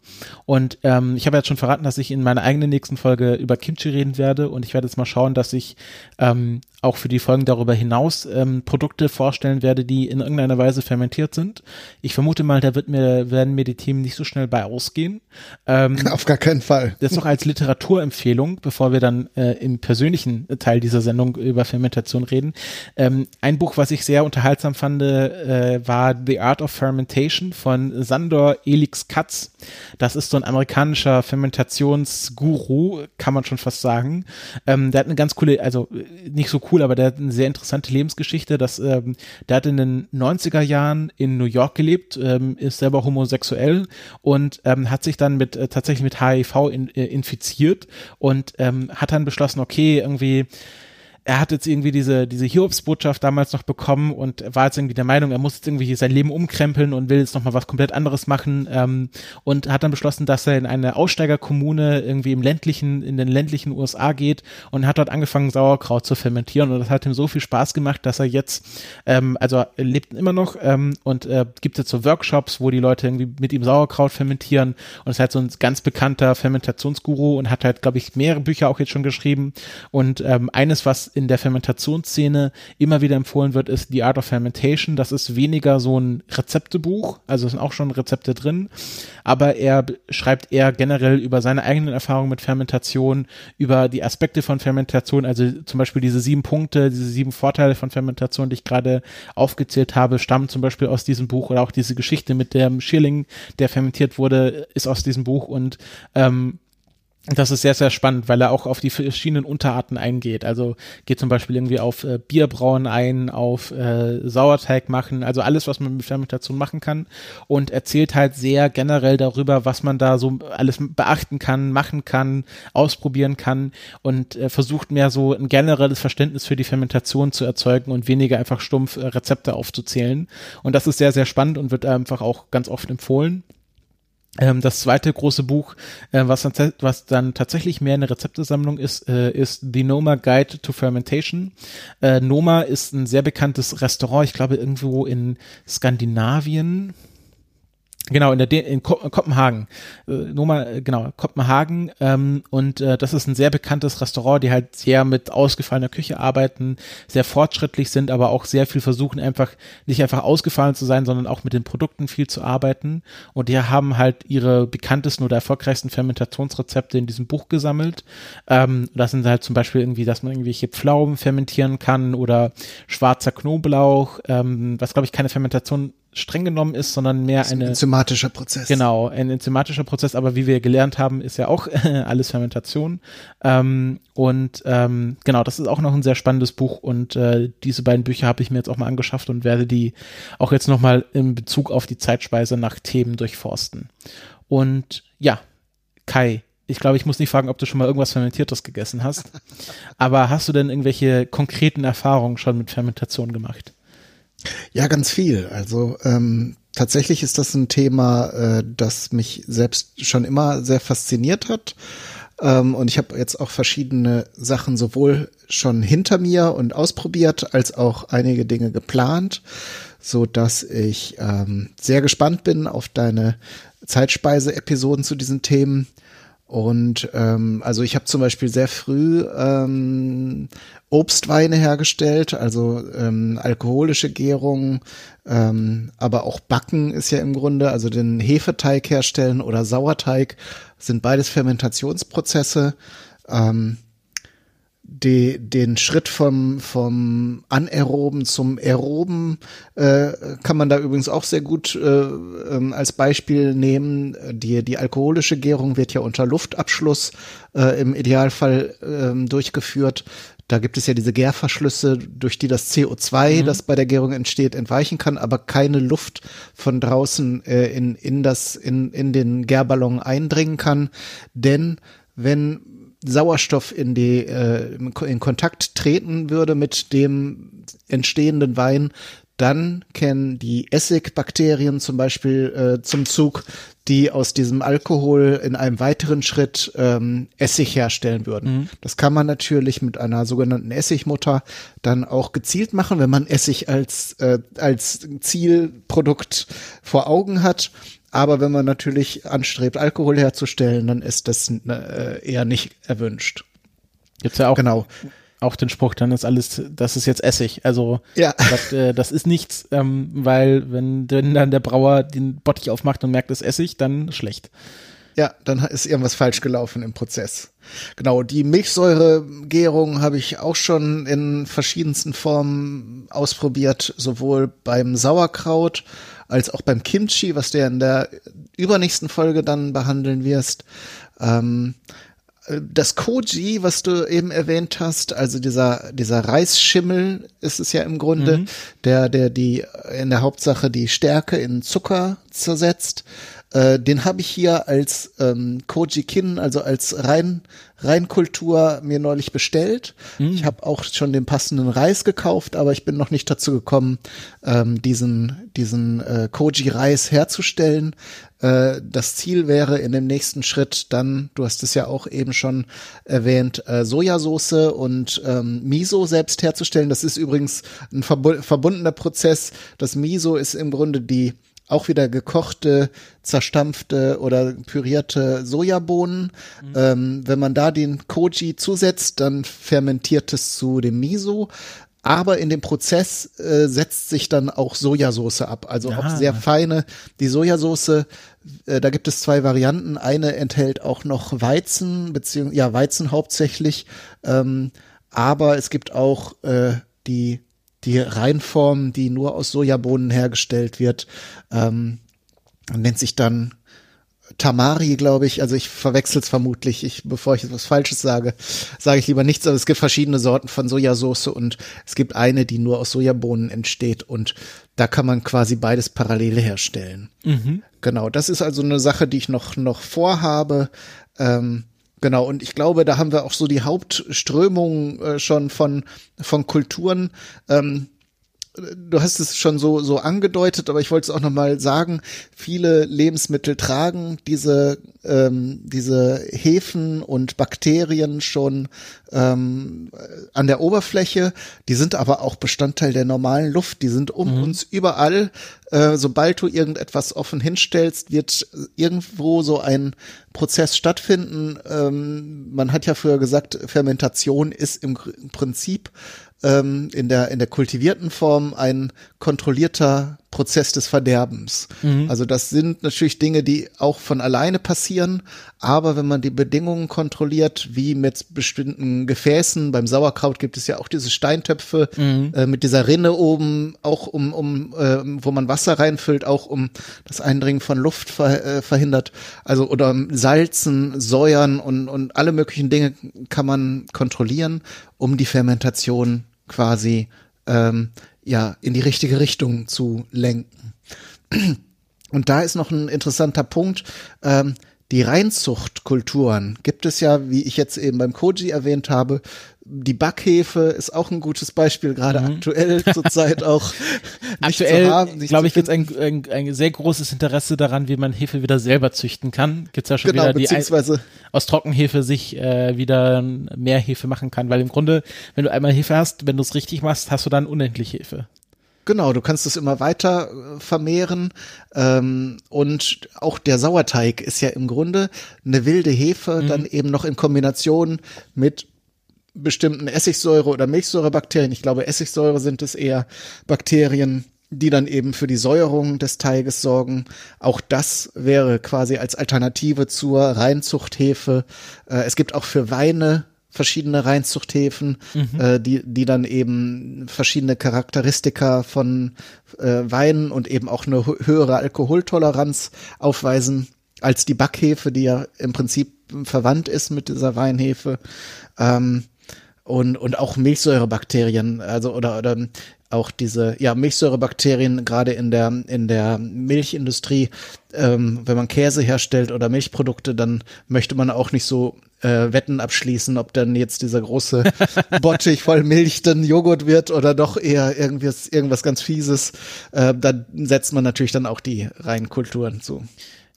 Und ähm, ich habe jetzt schon verraten, dass ich in meiner eigenen nächsten Folge über Kimchi reden werde. Und ich werde jetzt mal schauen, dass ich ähm, auch für die Folgen darüber hinaus ähm, Produkte vorstellen werde, die in irgendeiner Weise fermentiert sind. Ich vermute mal, da wird mir, werden mir die Themen nicht so schnell bei ausgehen. Ähm, *laughs* Auf gar keinen Fall. Das noch als Literaturempfehlung, bevor wir dann äh, im persönlichen Teil dieser Sendung über Fermentation reden. Ähm, ein Buch, was ich sehr unterhaltsam fand, äh, war The Art of Fermentation von Sandor Elix Katz. Das ist so ein amerikanischer Fermentationsguru, kann man schon fast sagen. Ähm, der hat eine ganz coole, also nicht so cool, aber der hat eine sehr interessante Lebensgeschichte. Das, ähm, der hat in den 90er Jahren in New York gelebt, ähm, ist selber homosexuell und ähm, hat sich dann mit äh, tatsächlich mit HIV in, äh, infiziert und ähm, hat dann beschlossen, okay, irgendwie er hat jetzt irgendwie diese, diese Hiobsbotschaft damals noch bekommen und war jetzt irgendwie der Meinung, er muss jetzt irgendwie sein Leben umkrempeln und will jetzt nochmal was komplett anderes machen ähm, und hat dann beschlossen, dass er in eine Aussteigerkommune irgendwie im ländlichen, in den ländlichen USA geht und hat dort angefangen, Sauerkraut zu fermentieren. Und das hat ihm so viel Spaß gemacht, dass er jetzt, ähm, also er lebt immer noch ähm, und äh, gibt jetzt so Workshops, wo die Leute irgendwie mit ihm Sauerkraut fermentieren. Und ist halt so ein ganz bekannter Fermentationsguru und hat halt, glaube ich, mehrere Bücher auch jetzt schon geschrieben. Und ähm, eines, was in der Fermentationsszene immer wieder empfohlen wird, ist The Art of Fermentation. Das ist weniger so ein Rezeptebuch, also sind auch schon Rezepte drin, aber er schreibt eher generell über seine eigenen Erfahrungen mit Fermentation, über die Aspekte von Fermentation, also zum Beispiel diese sieben Punkte, diese sieben Vorteile von Fermentation, die ich gerade aufgezählt habe, stammen zum Beispiel aus diesem Buch oder auch diese Geschichte mit dem Schilling, der fermentiert wurde, ist aus diesem Buch und ähm, das ist sehr, sehr spannend, weil er auch auf die verschiedenen Unterarten eingeht. Also geht zum Beispiel irgendwie auf äh, Bierbrauen ein, auf äh, Sauerteig machen, also alles, was man mit Fermentation machen kann und erzählt halt sehr generell darüber, was man da so alles beachten kann, machen kann, ausprobieren kann und äh, versucht mehr so ein generelles Verständnis für die Fermentation zu erzeugen und weniger einfach stumpf äh, Rezepte aufzuzählen. Und das ist sehr, sehr spannend und wird einfach auch ganz oft empfohlen. Ähm, das zweite große Buch, äh, was, dann, was dann tatsächlich mehr eine Rezeptesammlung ist, äh, ist The Noma Guide to Fermentation. Äh, Noma ist ein sehr bekanntes Restaurant, ich glaube irgendwo in Skandinavien, Genau, in der De in Ko Kopenhagen. Äh, Nochmal, äh, genau, Kopenhagen. Ähm, und äh, das ist ein sehr bekanntes Restaurant, die halt sehr mit ausgefallener Küche arbeiten, sehr fortschrittlich sind, aber auch sehr viel versuchen, einfach nicht einfach ausgefallen zu sein, sondern auch mit den Produkten viel zu arbeiten. Und die haben halt ihre bekanntesten oder erfolgreichsten Fermentationsrezepte in diesem Buch gesammelt. Ähm, das sind halt zum Beispiel irgendwie, dass man irgendwelche Pflaumen fermentieren kann oder schwarzer Knoblauch, ähm, was glaube ich keine Fermentation streng genommen ist, sondern mehr ein eine enzymatischer Prozess. Genau, ein enzymatischer Prozess, aber wie wir gelernt haben, ist ja auch *laughs* alles Fermentation. Ähm, und ähm, genau, das ist auch noch ein sehr spannendes Buch und äh, diese beiden Bücher habe ich mir jetzt auch mal angeschafft und werde die auch jetzt nochmal in Bezug auf die Zeitspeise nach Themen durchforsten. Und ja, Kai, ich glaube, ich muss nicht fragen, ob du schon mal irgendwas Fermentiertes gegessen hast. *laughs* Aber hast du denn irgendwelche konkreten Erfahrungen schon mit Fermentation gemacht? Ja, ganz viel. Also ähm, tatsächlich ist das ein Thema, äh, das mich selbst schon immer sehr fasziniert hat. Ähm, und ich habe jetzt auch verschiedene Sachen sowohl schon hinter mir und ausprobiert, als auch einige Dinge geplant, so dass ich ähm, sehr gespannt bin auf deine Zeitspeise-Episoden zu diesen Themen. Und ähm, also ich habe zum Beispiel sehr früh ähm, Obstweine hergestellt, also ähm, alkoholische Gärung, ähm, aber auch Backen ist ja im Grunde, also den Hefeteig herstellen oder Sauerteig sind beides Fermentationsprozesse. Ähm, die, den Schritt vom, vom Anaeroben zum Aeroben äh, kann man da übrigens auch sehr gut äh, ähm, als Beispiel nehmen. Die, die alkoholische Gärung wird ja unter Luftabschluss äh, im Idealfall äh, durchgeführt. Da gibt es ja diese Gärverschlüsse, durch die das CO2, mhm. das bei der Gärung entsteht, entweichen kann, aber keine Luft von draußen äh, in, in, das, in, in den Gärballon eindringen kann. Denn wenn Sauerstoff in die äh, in Kontakt treten würde mit dem entstehenden Wein, dann kennen die Essigbakterien zum Beispiel äh, zum Zug, die aus diesem Alkohol in einem weiteren Schritt ähm, Essig herstellen würden. Mhm. Das kann man natürlich mit einer sogenannten Essigmutter dann auch gezielt machen, wenn man Essig als, äh, als Zielprodukt vor Augen hat. Aber wenn man natürlich anstrebt, Alkohol herzustellen, dann ist das äh, eher nicht erwünscht. Gibt's ja auch. Genau. auch den Spruch, dann ist alles, das ist jetzt Essig. Also Ja. das, äh, das ist nichts, ähm, weil wenn, wenn dann der Brauer den Bottich aufmacht und merkt, es ist Essig, dann schlecht. Ja, dann ist irgendwas falsch gelaufen im Prozess. Genau, die Milchsäuregärung habe ich auch schon in verschiedensten Formen ausprobiert, sowohl beim Sauerkraut als auch beim Kimchi, was du ja in der übernächsten Folge dann behandeln wirst. Ähm, das Koji, was du eben erwähnt hast, also dieser, dieser Reisschimmel ist es ja im Grunde, der, der die, in der Hauptsache die Stärke in Zucker zersetzt. Äh, den habe ich hier als ähm, Koji Kin, also als Rein, Reinkultur mir neulich bestellt. Ich habe auch schon den passenden Reis gekauft, aber ich bin noch nicht dazu gekommen, ähm, diesen, diesen äh, Koji-Reis herzustellen. Äh, das Ziel wäre in dem nächsten Schritt dann, du hast es ja auch eben schon erwähnt, äh, Sojasauce und ähm, Miso selbst herzustellen. Das ist übrigens ein verbu verbundener Prozess. Das Miso ist im Grunde die auch wieder gekochte, zerstampfte oder pürierte Sojabohnen. Ähm, wenn man da den Koji zusetzt, dann fermentiert es zu dem Miso. Aber in dem Prozess äh, setzt sich dann auch Sojasauce ab, also auch Ah. sehr feine. Die Sojasauce, äh, da gibt es zwei Varianten. Eine enthält auch noch Weizen, beziehungsweise ja Weizen hauptsächlich. Ähm, aber es gibt auch äh, die die Reinform, die nur aus Sojabohnen hergestellt wird, ähm, nennt sich dann Tamari, glaube ich. Also ich verwechsel es vermutlich. Ich, bevor ich etwas Falsches sage, sage ich lieber nichts. Aber es gibt verschiedene Sorten von Sojasauce und es gibt eine, die nur aus Sojabohnen entsteht und da kann man quasi beides parallel herstellen. Genau, das ist also eine Sache, die ich noch noch vorhabe. Ähm, Genau, und ich glaube, da haben wir auch so die Hauptströmung äh, schon von, von Kulturen. Ähm, du hast es schon so, so angedeutet, aber ich wollte es auch nochmal sagen, viele Lebensmittel tragen diese, ähm, diese Hefen und Bakterien schon ähm, an der Oberfläche. Die sind aber auch Bestandteil der normalen Luft. Die sind um uns überall. Äh, sobald du irgendetwas offen hinstellst, wird irgendwo so ein Prozess stattfinden. Ähm, man hat ja früher gesagt, Fermentation ist im Prinzip ähm, in der in der kultivierten Form ein kontrollierter Prozess des Verderbens. Also das sind natürlich Dinge, die auch von alleine passieren, aber wenn man die Bedingungen kontrolliert, wie mit bestimmten Gefäßen, beim Sauerkraut gibt es ja auch diese Steintöpfe äh, mit dieser Rinne oben, auch um, um äh, wo man Wasser reinfüllt, auch um das Eindringen von Luft ver, äh, verhindert. Also oder Salzen, Säuern und, und alle möglichen Dinge kann man kontrollieren, um die Fermentation quasi ähm, ja in die richtige Richtung zu lenken. Und da ist noch ein interessanter Punkt. Ähm, die Reinzuchtkulturen gibt es ja, wie ich jetzt eben beim Koji erwähnt habe. Die Backhefe ist auch ein gutes Beispiel, gerade aktuell *laughs* zurzeit auch Aktuell, glaube ich, gibt es ein, ein, ein sehr großes Interesse daran, wie man Hefe wieder selber züchten kann. Gibt es ja schon Genau, wieder die beziehungsweise aus Trockenhefe sich äh, wieder mehr Hefe machen kann, weil im Grunde, wenn du einmal Hefe hast, wenn du es richtig machst, hast du dann unendlich Hefe. Genau, du kannst es immer weiter äh, vermehren. Ähm, und auch der Sauerteig ist ja im Grunde eine wilde Hefe, dann eben noch in Kombination mit bestimmten Essigsäure- oder Milchsäurebakterien. Ich glaube, Essigsäure sind es eher Bakterien, die dann eben für die Säuerung des Teiges sorgen. Auch das wäre quasi als Alternative zur Reinzuchthefe. Äh, es gibt auch für Weine verschiedene Reinzuchthäfen, äh, die, die dann eben verschiedene Charakteristika von äh, Weinen und eben auch eine hö- höhere Alkoholtoleranz aufweisen als die Backhefe, die ja im Prinzip verwandt ist mit dieser Weinhefe. Ähm, und, und auch Milchsäurebakterien, also oder, oder auch diese ja Milchsäurebakterien gerade in der in der Milchindustrie, ähm, wenn man Käse herstellt oder Milchprodukte, dann möchte man auch nicht so äh, Wetten abschließen, ob dann jetzt dieser große *laughs* Bottich voll Milch dann Joghurt wird oder doch eher irgendwas irgendwas ganz Fieses. Äh, da setzt man natürlich dann auch die reinen Kulturen zu.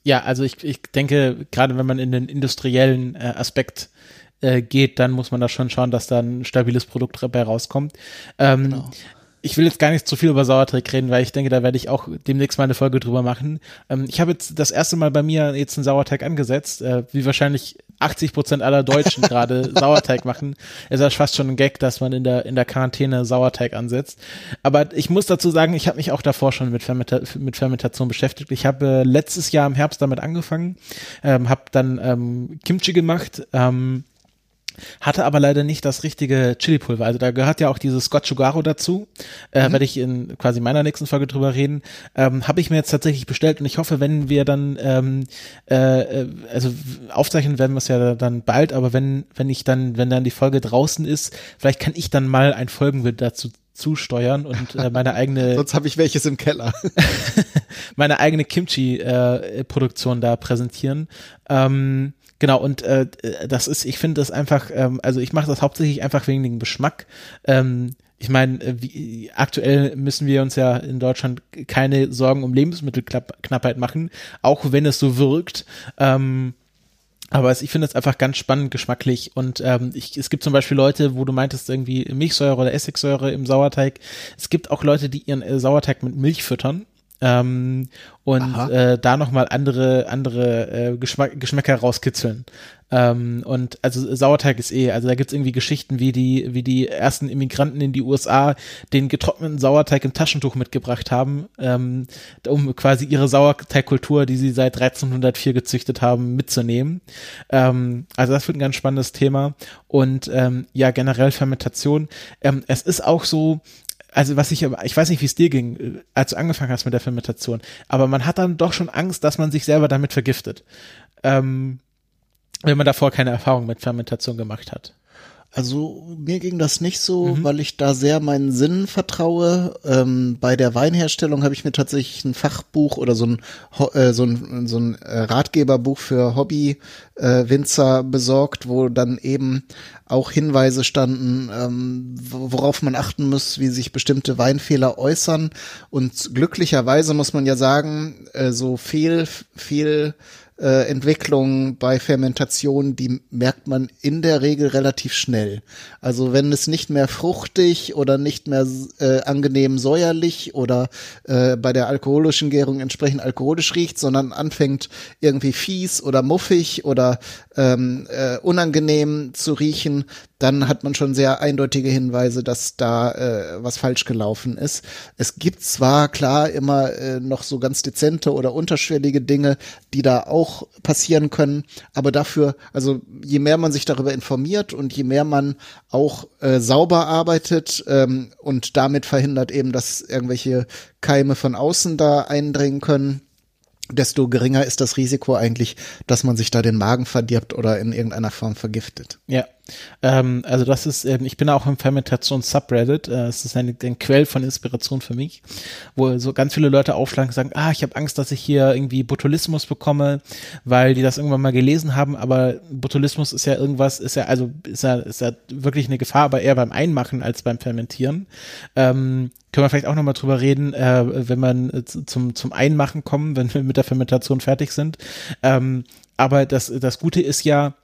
Ja, also ich, ich denke, gerade wenn man in den industriellen äh, Aspekt äh, geht, dann muss man da schon schauen, dass da ein stabiles Produkt dabei rauskommt. Ähm, Ich will jetzt gar nicht zu viel über Sauerteig reden, weil ich denke, da werde ich auch demnächst mal eine Folge drüber machen. Ähm, ich habe jetzt das erste Mal bei mir jetzt einen Sauerteig angesetzt, äh, wie wahrscheinlich 80 Prozent aller Deutschen *laughs* gerade Sauerteig machen, ist das fast schon ein Gag, dass man in der, in der Quarantäne Sauerteig ansetzt. Aber ich muss dazu sagen, ich habe mich auch davor schon mit, Fermenta mit Fermentation beschäftigt. Ich habe äh, letztes Jahr im Herbst damit angefangen, ähm, habe dann ähm, Kimchi gemacht, ähm, hatte aber leider nicht das richtige Chili-Pulver. Also da gehört ja auch dieses Scotch dazu. Äh, mhm. Werde ich in quasi meiner nächsten Folge drüber reden. Ähm, Habe ich mir jetzt tatsächlich bestellt und ich hoffe, wenn wir dann, ähm, äh, also aufzeichnen werden wir es ja dann bald, aber wenn, wenn ich dann, wenn dann die Folge draußen ist, vielleicht kann ich dann mal ein Folgenbild dazu zusteuern und äh, meine eigene *laughs* sonst habe ich welches im Keller *laughs* meine eigene Kimchi äh, Produktion da präsentieren ähm, Genau, und äh, das ist, ich finde das einfach, ähm, also ich mache das hauptsächlich einfach wegen dem Geschmack. Ähm, ich meine, äh, aktuell müssen wir uns ja in Deutschland keine Sorgen um Lebensmittelknappheit machen, auch wenn es so wirkt. Ähm, aber ich finde es einfach ganz spannend geschmacklich und ähm, ich, es gibt zum Beispiel Leute, wo du meintest irgendwie Milchsäure oder Essigsäure im Sauerteig. Es gibt auch Leute, die ihren äh, Sauerteig mit Milch füttern ähm, und äh, da nochmal andere, andere äh, Geschmack, Geschmäcker rauskitzeln. Ähm, und also Sauerteig ist eh, also da gibt's irgendwie Geschichten, wie die, wie die ersten Immigranten in die USA den getrockneten Sauerteig im Taschentuch mitgebracht haben, ähm, um quasi ihre Sauerteigkultur, die sie seit 1304 gezüchtet haben, mitzunehmen. Ähm, also das wird ein ganz spannendes Thema. Und ähm, ja, generell Fermentation. Ähm, es ist auch so, also was ich, ich weiß nicht, wie es dir ging, äh, als du angefangen hast mit der Fermentation, aber man hat dann doch schon Angst, dass man sich selber damit vergiftet, ähm, wenn man davor keine Erfahrung mit Fermentation gemacht hat. Also mir ging das nicht so, mhm. weil ich da sehr meinen Sinnen vertraue. Ähm, bei der Weinherstellung habe ich mir tatsächlich ein Fachbuch oder so ein, äh, so ein, so ein äh, Ratgeberbuch für Hobby-Winzer äh, besorgt, wo dann eben auch Hinweise standen, ähm, worauf man achten muss, wie sich bestimmte Weinfehler äußern. Und glücklicherweise muss man ja sagen, äh, so viel, viel äh, Entwicklung bei Fermentation, die merkt man in der Regel relativ schnell. Also wenn es nicht mehr fruchtig oder nicht mehr äh, angenehm säuerlich oder äh, bei der alkoholischen Gärung entsprechend alkoholisch riecht, sondern anfängt irgendwie fies oder muffig oder ähm, äh, unangenehm zu riechen, dann hat man schon sehr eindeutige Hinweise, dass da äh, was falsch gelaufen ist. Es gibt zwar klar immer äh, noch so ganz dezente oder unterschwellige Dinge, die da auch passieren können, aber dafür, also je mehr man sich darüber informiert und je mehr man auch äh, sauber arbeitet ähm, und damit verhindert eben, dass irgendwelche Keime von außen da eindringen können, desto geringer ist das Risiko eigentlich, dass man sich da den Magen verdirbt oder in irgendeiner Form vergiftet. Ja, ähm, also das ist, ähm, ich bin auch im Fermentations-Subreddit, äh, es ist eine, ein Quell von Inspiration für mich, wo so ganz viele Leute aufschlagen und sagen, ah, ich habe Angst, dass ich hier irgendwie Botulismus bekomme, weil die das irgendwann mal gelesen haben, aber Botulismus ist ja irgendwas, ist ja, also ist ja, ist ja wirklich eine Gefahr, aber eher beim Einmachen als beim Fermentieren. Ähm, können wir vielleicht auch nochmal drüber reden, äh, wenn man äh, zum, zum Einmachen kommen, wenn wir mit der Fermentation fertig sind. Ähm, aber das, das Gute ist ja,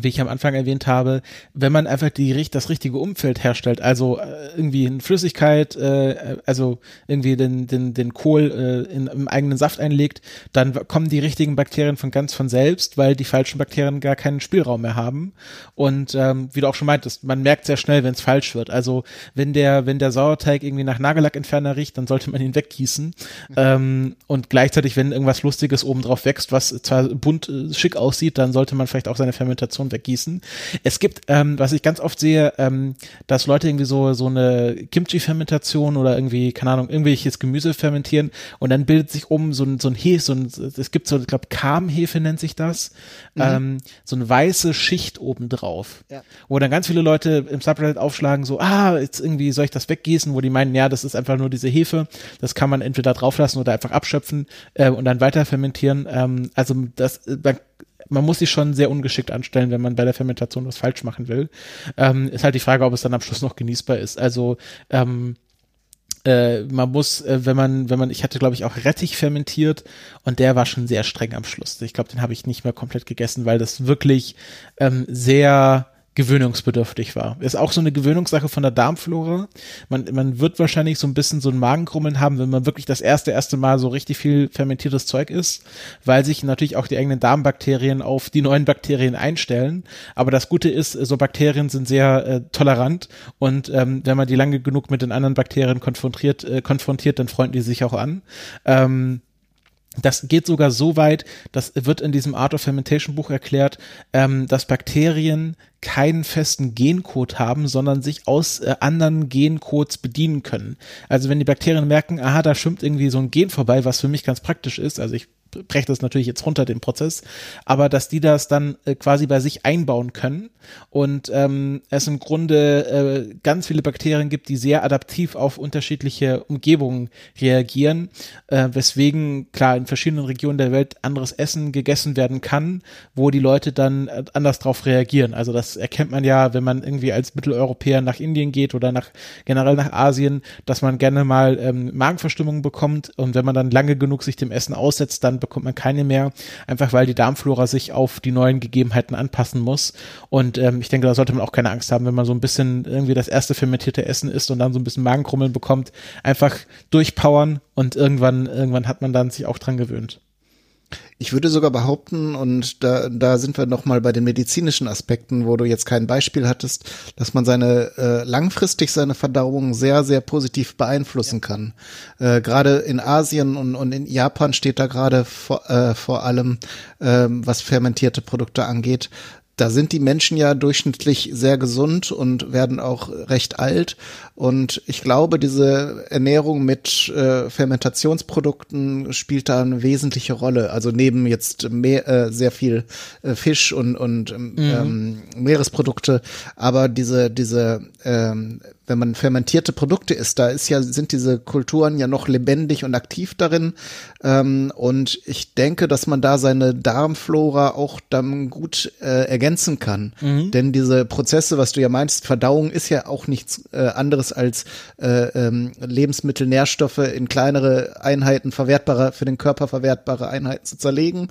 wie ich am Anfang erwähnt habe, wenn man einfach die, das richtige Umfeld herstellt, also äh, irgendwie eine Flüssigkeit, äh, also irgendwie den, den, den Kohl äh, in, im eigenen Saft einlegt, dann kommen die richtigen Bakterien von ganz von selbst, weil die falschen Bakterien gar keinen Spielraum mehr haben. Und ähm, wie du auch schon meintest, man merkt sehr schnell, wenn es falsch wird. Also wenn der, wenn der Sauerteig irgendwie nach Nagellackentferner riecht, dann sollte man ihn weggießen. Mhm. Ähm, und gleichzeitig, wenn irgendwas Lustiges obendrauf wächst, was zwar bunt äh, schick aussieht, dann sollte man vielleicht auch seine Fermentation Informationen weggießen. Es gibt, ähm, was ich ganz oft sehe, ähm, dass Leute irgendwie so, so eine Kimchi-Fermentation oder irgendwie, keine Ahnung, irgendwelches Gemüse fermentieren und dann bildet sich oben so ein, so ein Hefe, so ein, es gibt so, ich glaube, Karmhefe nennt sich das, mhm. ähm, so eine weiße Schicht oben drauf. Ja. Wo dann ganz viele Leute im Subreddit aufschlagen, so, ah, jetzt irgendwie soll ich das weggießen, wo die meinen, ja, das ist einfach nur diese Hefe, das kann man entweder drauflassen oder einfach abschöpfen äh, und dann weiter fermentieren. Ähm, also das, man man muss sich schon sehr ungeschickt anstellen, wenn man bei der Fermentation was falsch machen will. Ähm, ist halt die Frage, ob es dann am Schluss noch genießbar ist. Also ähm, äh, man muss, äh, wenn man, wenn man, ich hatte glaube ich auch Rettich fermentiert und der war schon sehr streng am Schluss. Ich glaube, den habe ich nicht mehr komplett gegessen, weil das wirklich ähm, sehr gewöhnungsbedürftig war. Ist auch so eine Gewöhnungssache von der Darmflora. Man, man wird wahrscheinlich so ein bisschen so ein Magenkrummeln haben, wenn man wirklich das erste, erste Mal so richtig viel fermentiertes Zeug isst, weil sich natürlich auch die eigenen Darmbakterien auf die neuen Bakterien einstellen. Aber das Gute ist, so Bakterien sind sehr äh, tolerant und ähm, wenn man die lange genug mit den anderen Bakterien konfrontiert, äh, konfrontiert, dann freunden die sich auch an. Ähm, das geht sogar so weit, das wird in diesem Art of Fermentation Buch erklärt, ähm, dass Bakterien keinen festen Gencode haben, sondern sich aus äh, anderen Gencodes bedienen können. Also wenn die Bakterien merken, aha, da schwimmt irgendwie so ein Gen vorbei, was für mich ganz praktisch ist, also ich breche das natürlich jetzt runter, den Prozess, aber dass die das dann äh, quasi bei sich einbauen können und ähm, es im Grunde äh, ganz viele Bakterien gibt, die sehr adaptiv auf unterschiedliche Umgebungen reagieren, äh, weswegen klar in verschiedenen Regionen der Welt anderes Essen gegessen werden kann, wo die Leute dann äh, anders drauf reagieren. Also das erkennt man ja, wenn man irgendwie als Mitteleuropäer nach Indien geht oder nach generell nach Asien, dass man gerne mal ähm, Magenverstimmungen bekommt und wenn man dann lange genug sich dem Essen aussetzt, dann bekommt man keine mehr, einfach weil die Darmflora sich auf die neuen Gegebenheiten anpassen muss. Und ähm, ich denke, da sollte man auch keine Angst haben, wenn man so ein bisschen irgendwie das erste fermentierte Essen isst und dann so ein bisschen Magenkrummeln bekommt, einfach durchpowern und irgendwann, irgendwann hat man dann sich auch dran gewöhnt. Ich würde sogar behaupten, und da, da sind wir nochmal bei den medizinischen Aspekten, wo du jetzt kein Beispiel hattest, dass man seine äh, langfristig seine Verdauung sehr, sehr positiv beeinflussen ja. kann. Äh, gerade in Asien und, und in Japan steht da gerade vor, äh, vor allem, äh, was fermentierte Produkte angeht, da sind die Menschen ja durchschnittlich sehr gesund und werden auch recht alt. Und ich glaube, diese Ernährung mit äh, Fermentationsprodukten spielt da eine wesentliche Rolle. Also neben jetzt mehr, äh, sehr viel äh, Fisch und, und ähm, mhm. ähm, Meeresprodukte, aber diese, diese ähm, wenn man fermentierte Produkte isst, da ist ja, sind diese Kulturen ja noch lebendig und aktiv darin. Ähm, und ich denke, dass man da seine Darmflora auch dann gut äh, ergänzen kann. Mhm. Denn diese Prozesse, was du ja meinst, Verdauung ist ja auch nichts äh, anderes als äh, ähm, Lebensmittel, Nährstoffe in kleinere Einheiten verwertbare, für den Körper verwertbare Einheiten zu zerlegen.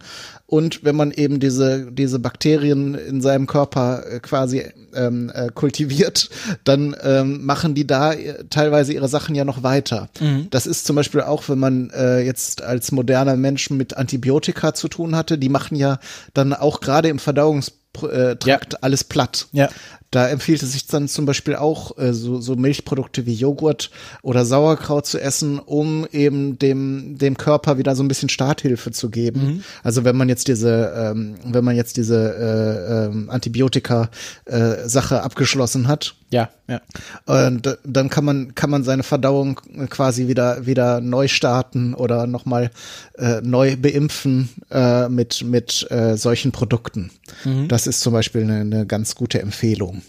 Und wenn man eben diese, diese Bakterien in seinem Körper äh, quasi ähm, äh, kultiviert, dann ähm, machen die da äh, teilweise ihre Sachen ja noch weiter. Mhm. Das ist zum Beispiel auch, wenn man äh, jetzt als moderner Mensch mit Antibiotika zu tun hatte, die machen ja dann auch gerade im Verdauungsprozess äh, Trakt ja. alles platt. Ja. Da empfiehlt es sich dann zum Beispiel auch, äh, so, so Milchprodukte wie Joghurt oder Sauerkraut zu essen, um eben dem, dem Körper wieder so ein bisschen Starthilfe zu geben. Mhm. Also wenn man jetzt diese, ähm, wenn man jetzt diese äh, ähm, Antibiotika-Sache äh, abgeschlossen hat. Ja, ja. Und dann kann man, kann man seine Verdauung quasi wieder, wieder neu starten oder nochmal äh, neu beimpfen äh, mit, mit äh, solchen Produkten. Mhm. Das ist zum Beispiel eine, eine ganz gute Empfehlung.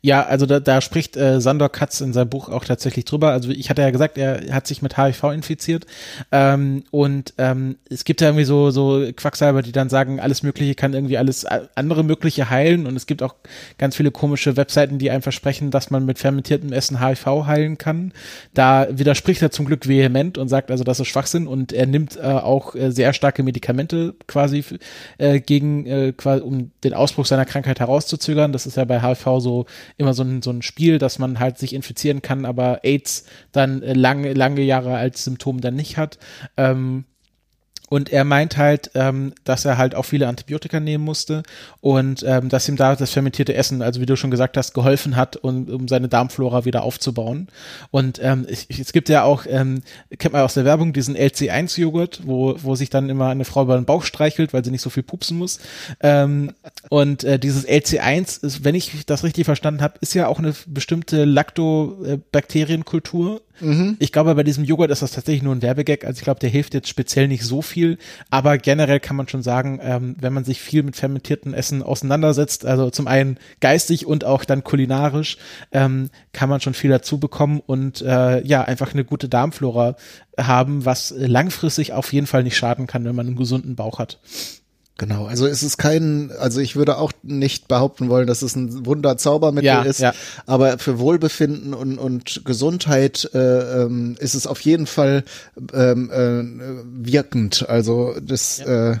Ja, also da, da spricht äh, Sandor Katz in seinem Buch auch tatsächlich drüber. Also ich hatte ja gesagt, er hat sich mit HIV infiziert ähm, und ähm, es gibt ja irgendwie so so Quacksalber, die dann sagen, alles Mögliche kann irgendwie alles andere Mögliche heilen und es gibt auch ganz viele komische Webseiten, die einem versprechen, dass man mit fermentiertem Essen HIV heilen kann. Da widerspricht er zum Glück vehement und sagt also, das ist Schwachsinn und er nimmt äh, auch äh, sehr starke Medikamente quasi äh, gegen äh, quasi, um den Ausbruch seiner Krankheit herauszuzögern. Das ist ja bei HIV so immer so ein, so ein Spiel, dass man halt sich infizieren kann, aber AIDS dann äh, lange, lange Jahre als Symptom dann nicht hat. Ähm, und er meint halt, ähm, dass er halt auch viele Antibiotika nehmen musste und ähm, dass ihm da das fermentierte Essen, also wie du schon gesagt hast, geholfen hat, um, um seine Darmflora wieder aufzubauen. Und ähm, ich, es gibt ja auch, ähm, kennt man aus der Werbung, diesen LC1-Joghurt, wo, wo sich dann immer eine Frau über den Bauch streichelt, weil sie nicht so viel pupsen muss. Ähm, und äh, dieses LC1, ist, wenn ich das richtig verstanden habe, ist ja auch eine bestimmte Lactobakterienkultur Mhm. Ich glaube, bei diesem Joghurt ist das tatsächlich nur ein Werbegag. Also ich glaube, der hilft jetzt speziell nicht so viel. Aber generell kann man schon sagen, ähm, wenn man sich viel mit fermentierten Essen auseinandersetzt, also zum einen geistig und auch dann kulinarisch, ähm, kann man schon viel dazu bekommen und äh, ja, einfach eine gute Darmflora haben, was langfristig auf jeden Fall nicht schaden kann, wenn man einen gesunden Bauch hat. Genau, also es ist kein, also ich würde auch nicht behaupten wollen, dass es ein Wunderzaubermittel ja, ist, ja. aber für Wohlbefinden und, und Gesundheit äh, ähm, ist es auf jeden Fall ähm, äh, wirkend. Also das ja. äh,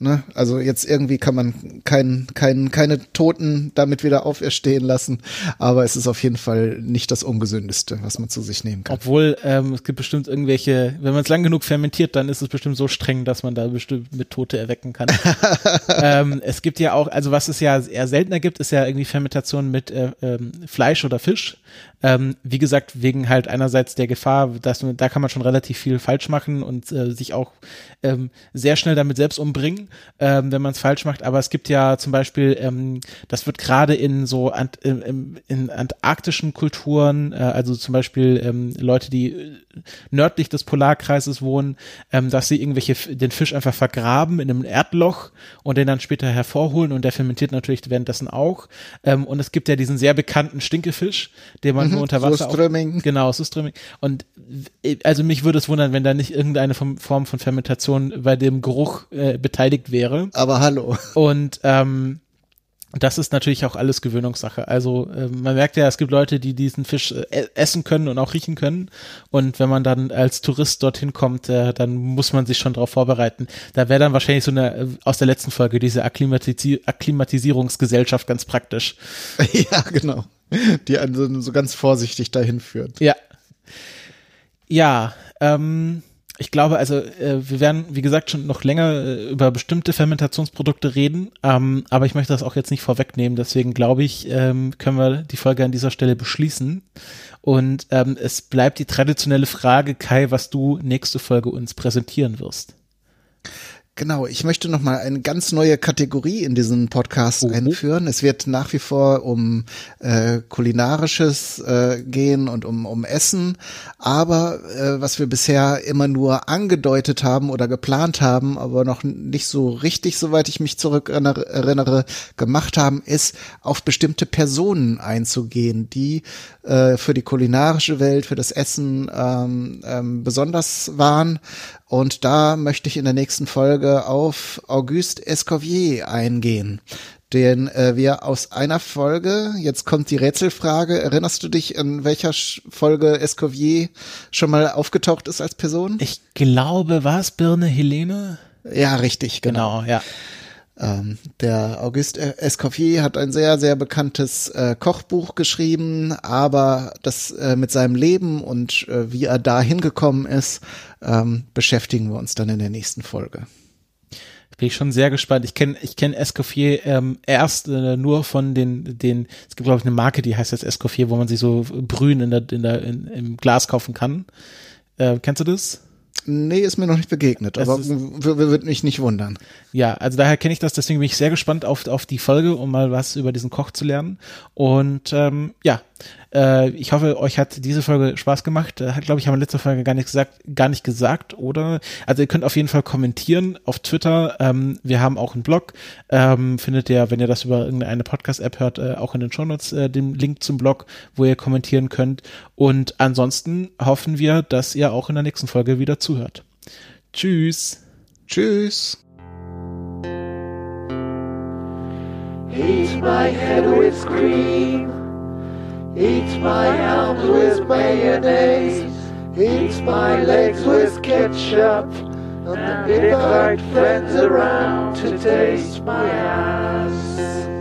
Ne? Also jetzt irgendwie kann man kein, kein, keine Toten damit wieder auferstehen lassen, aber es ist auf jeden Fall nicht das Ungesündeste, was man zu sich nehmen kann. Obwohl ähm, es gibt bestimmt irgendwelche, wenn man es lang genug fermentiert, dann ist es bestimmt so streng, dass man da bestimmt mit Tote erwecken kann. *laughs* ähm, es gibt ja auch, also was es ja eher seltener gibt, ist ja irgendwie Fermentation mit äh, ähm, Fleisch oder Fisch. Ähm, wie gesagt, wegen halt einerseits der Gefahr, dass da kann man schon relativ viel falsch machen und äh, sich auch ähm, sehr schnell damit selbst umbringen, ähm, wenn man es falsch macht. Aber es gibt ja zum Beispiel, ähm, das wird gerade in so ant, in, in antarktischen Kulturen, äh, also zum Beispiel ähm, Leute, die äh, nördlich des Polarkreises wohnen, ähm, dass sie irgendwelche den Fisch einfach vergraben in einem Erdloch und den dann später hervorholen und der fermentiert natürlich währenddessen auch. Ähm, und es gibt ja diesen sehr bekannten Stinkefisch, den man mhm, nur unter Wasser Surströmming. Auch, genau, Surströmming. Und äh, also mich würde es wundern, wenn da nicht irgendeine Form von Fermentation bei dem Geruch äh, beteiligt wäre. Aber hallo. Und ähm, das ist natürlich auch alles Gewöhnungssache. Also äh, man merkt ja, es gibt Leute, die diesen Fisch äh, essen können und auch riechen können. Und wenn man dann als Tourist dorthin kommt, äh, dann muss man sich schon darauf vorbereiten. Da wäre dann wahrscheinlich so eine äh, aus der letzten Folge diese Akklimatisi Akklimatisierungsgesellschaft ganz praktisch. *laughs* Ja, genau. Die einen so, so ganz vorsichtig dahin führt. Ja. Ja, ähm, ich glaube, also äh, wir werden, wie gesagt, schon noch länger äh, über bestimmte Fermentationsprodukte reden, ähm, aber ich möchte das auch jetzt nicht vorwegnehmen. Deswegen glaube ich, ähm, können wir die Folge an dieser Stelle beschließen. Und ähm, es bleibt die traditionelle Frage, Kai, was du nächste Folge uns präsentieren wirst. Genau, ich möchte noch mal eine ganz neue Kategorie in diesen Podcast uh einführen. Es wird nach wie vor um äh, kulinarisches äh, gehen und um, um Essen, aber äh, was wir bisher immer nur angedeutet haben oder geplant haben, aber noch nicht so richtig, soweit ich mich zurück erinnere, gemacht haben, ist auf bestimmte Personen einzugehen, die äh, für die kulinarische Welt, für das Essen ähm, ähm, besonders waren und da möchte ich in der nächsten Folge auf Auguste Escoffier eingehen, den äh, wir aus einer Folge, jetzt kommt die Rätselfrage, erinnerst du dich, in welcher Folge Escoffier schon mal aufgetaucht ist als Person? Ich glaube, war es Birne Helene? Ja, richtig, genau, genau ja. Ähm, der Auguste Escoffier hat ein sehr, sehr bekanntes äh, Kochbuch geschrieben, aber das äh, mit seinem Leben und äh, wie er da hingekommen ist, ähm, beschäftigen wir uns dann in der nächsten Folge. Bin ich schon sehr gespannt. Ich kenne ich kenn Escoffier ähm, erst äh, nur von den, den, es gibt glaube ich eine Marke, die heißt jetzt Escoffier, wo man sich so Brühen in der, in der, in, im Glas kaufen kann. Äh, kennst du das? Nee, ist mir noch nicht begegnet, das aber würde mich nicht wundern. Ja, also daher kenne ich das, deswegen bin ich sehr gespannt auf, auf die Folge, um mal was über diesen Koch zu lernen. Und ähm, ja, äh, ich hoffe, euch hat diese Folge Spaß gemacht. Hat, glaube ich, haben wir letzte Folge gar nicht gesagt, gar nicht gesagt, oder? Also ihr könnt auf jeden Fall kommentieren auf Twitter. Ähm, wir haben auch einen Blog. Ähm, findet ihr, wenn ihr das über irgendeine Podcast-App hört, äh, auch in den Shownotes äh, den Link zum Blog, wo ihr kommentieren könnt. Und ansonsten hoffen wir, dass ihr auch in der nächsten Folge wieder zuhört. Tschüss. Tschüss. Heat my head with cream. Eat my arms with mayonnaise. Eat my legs with ketchup. And the invite friends around to taste my ass.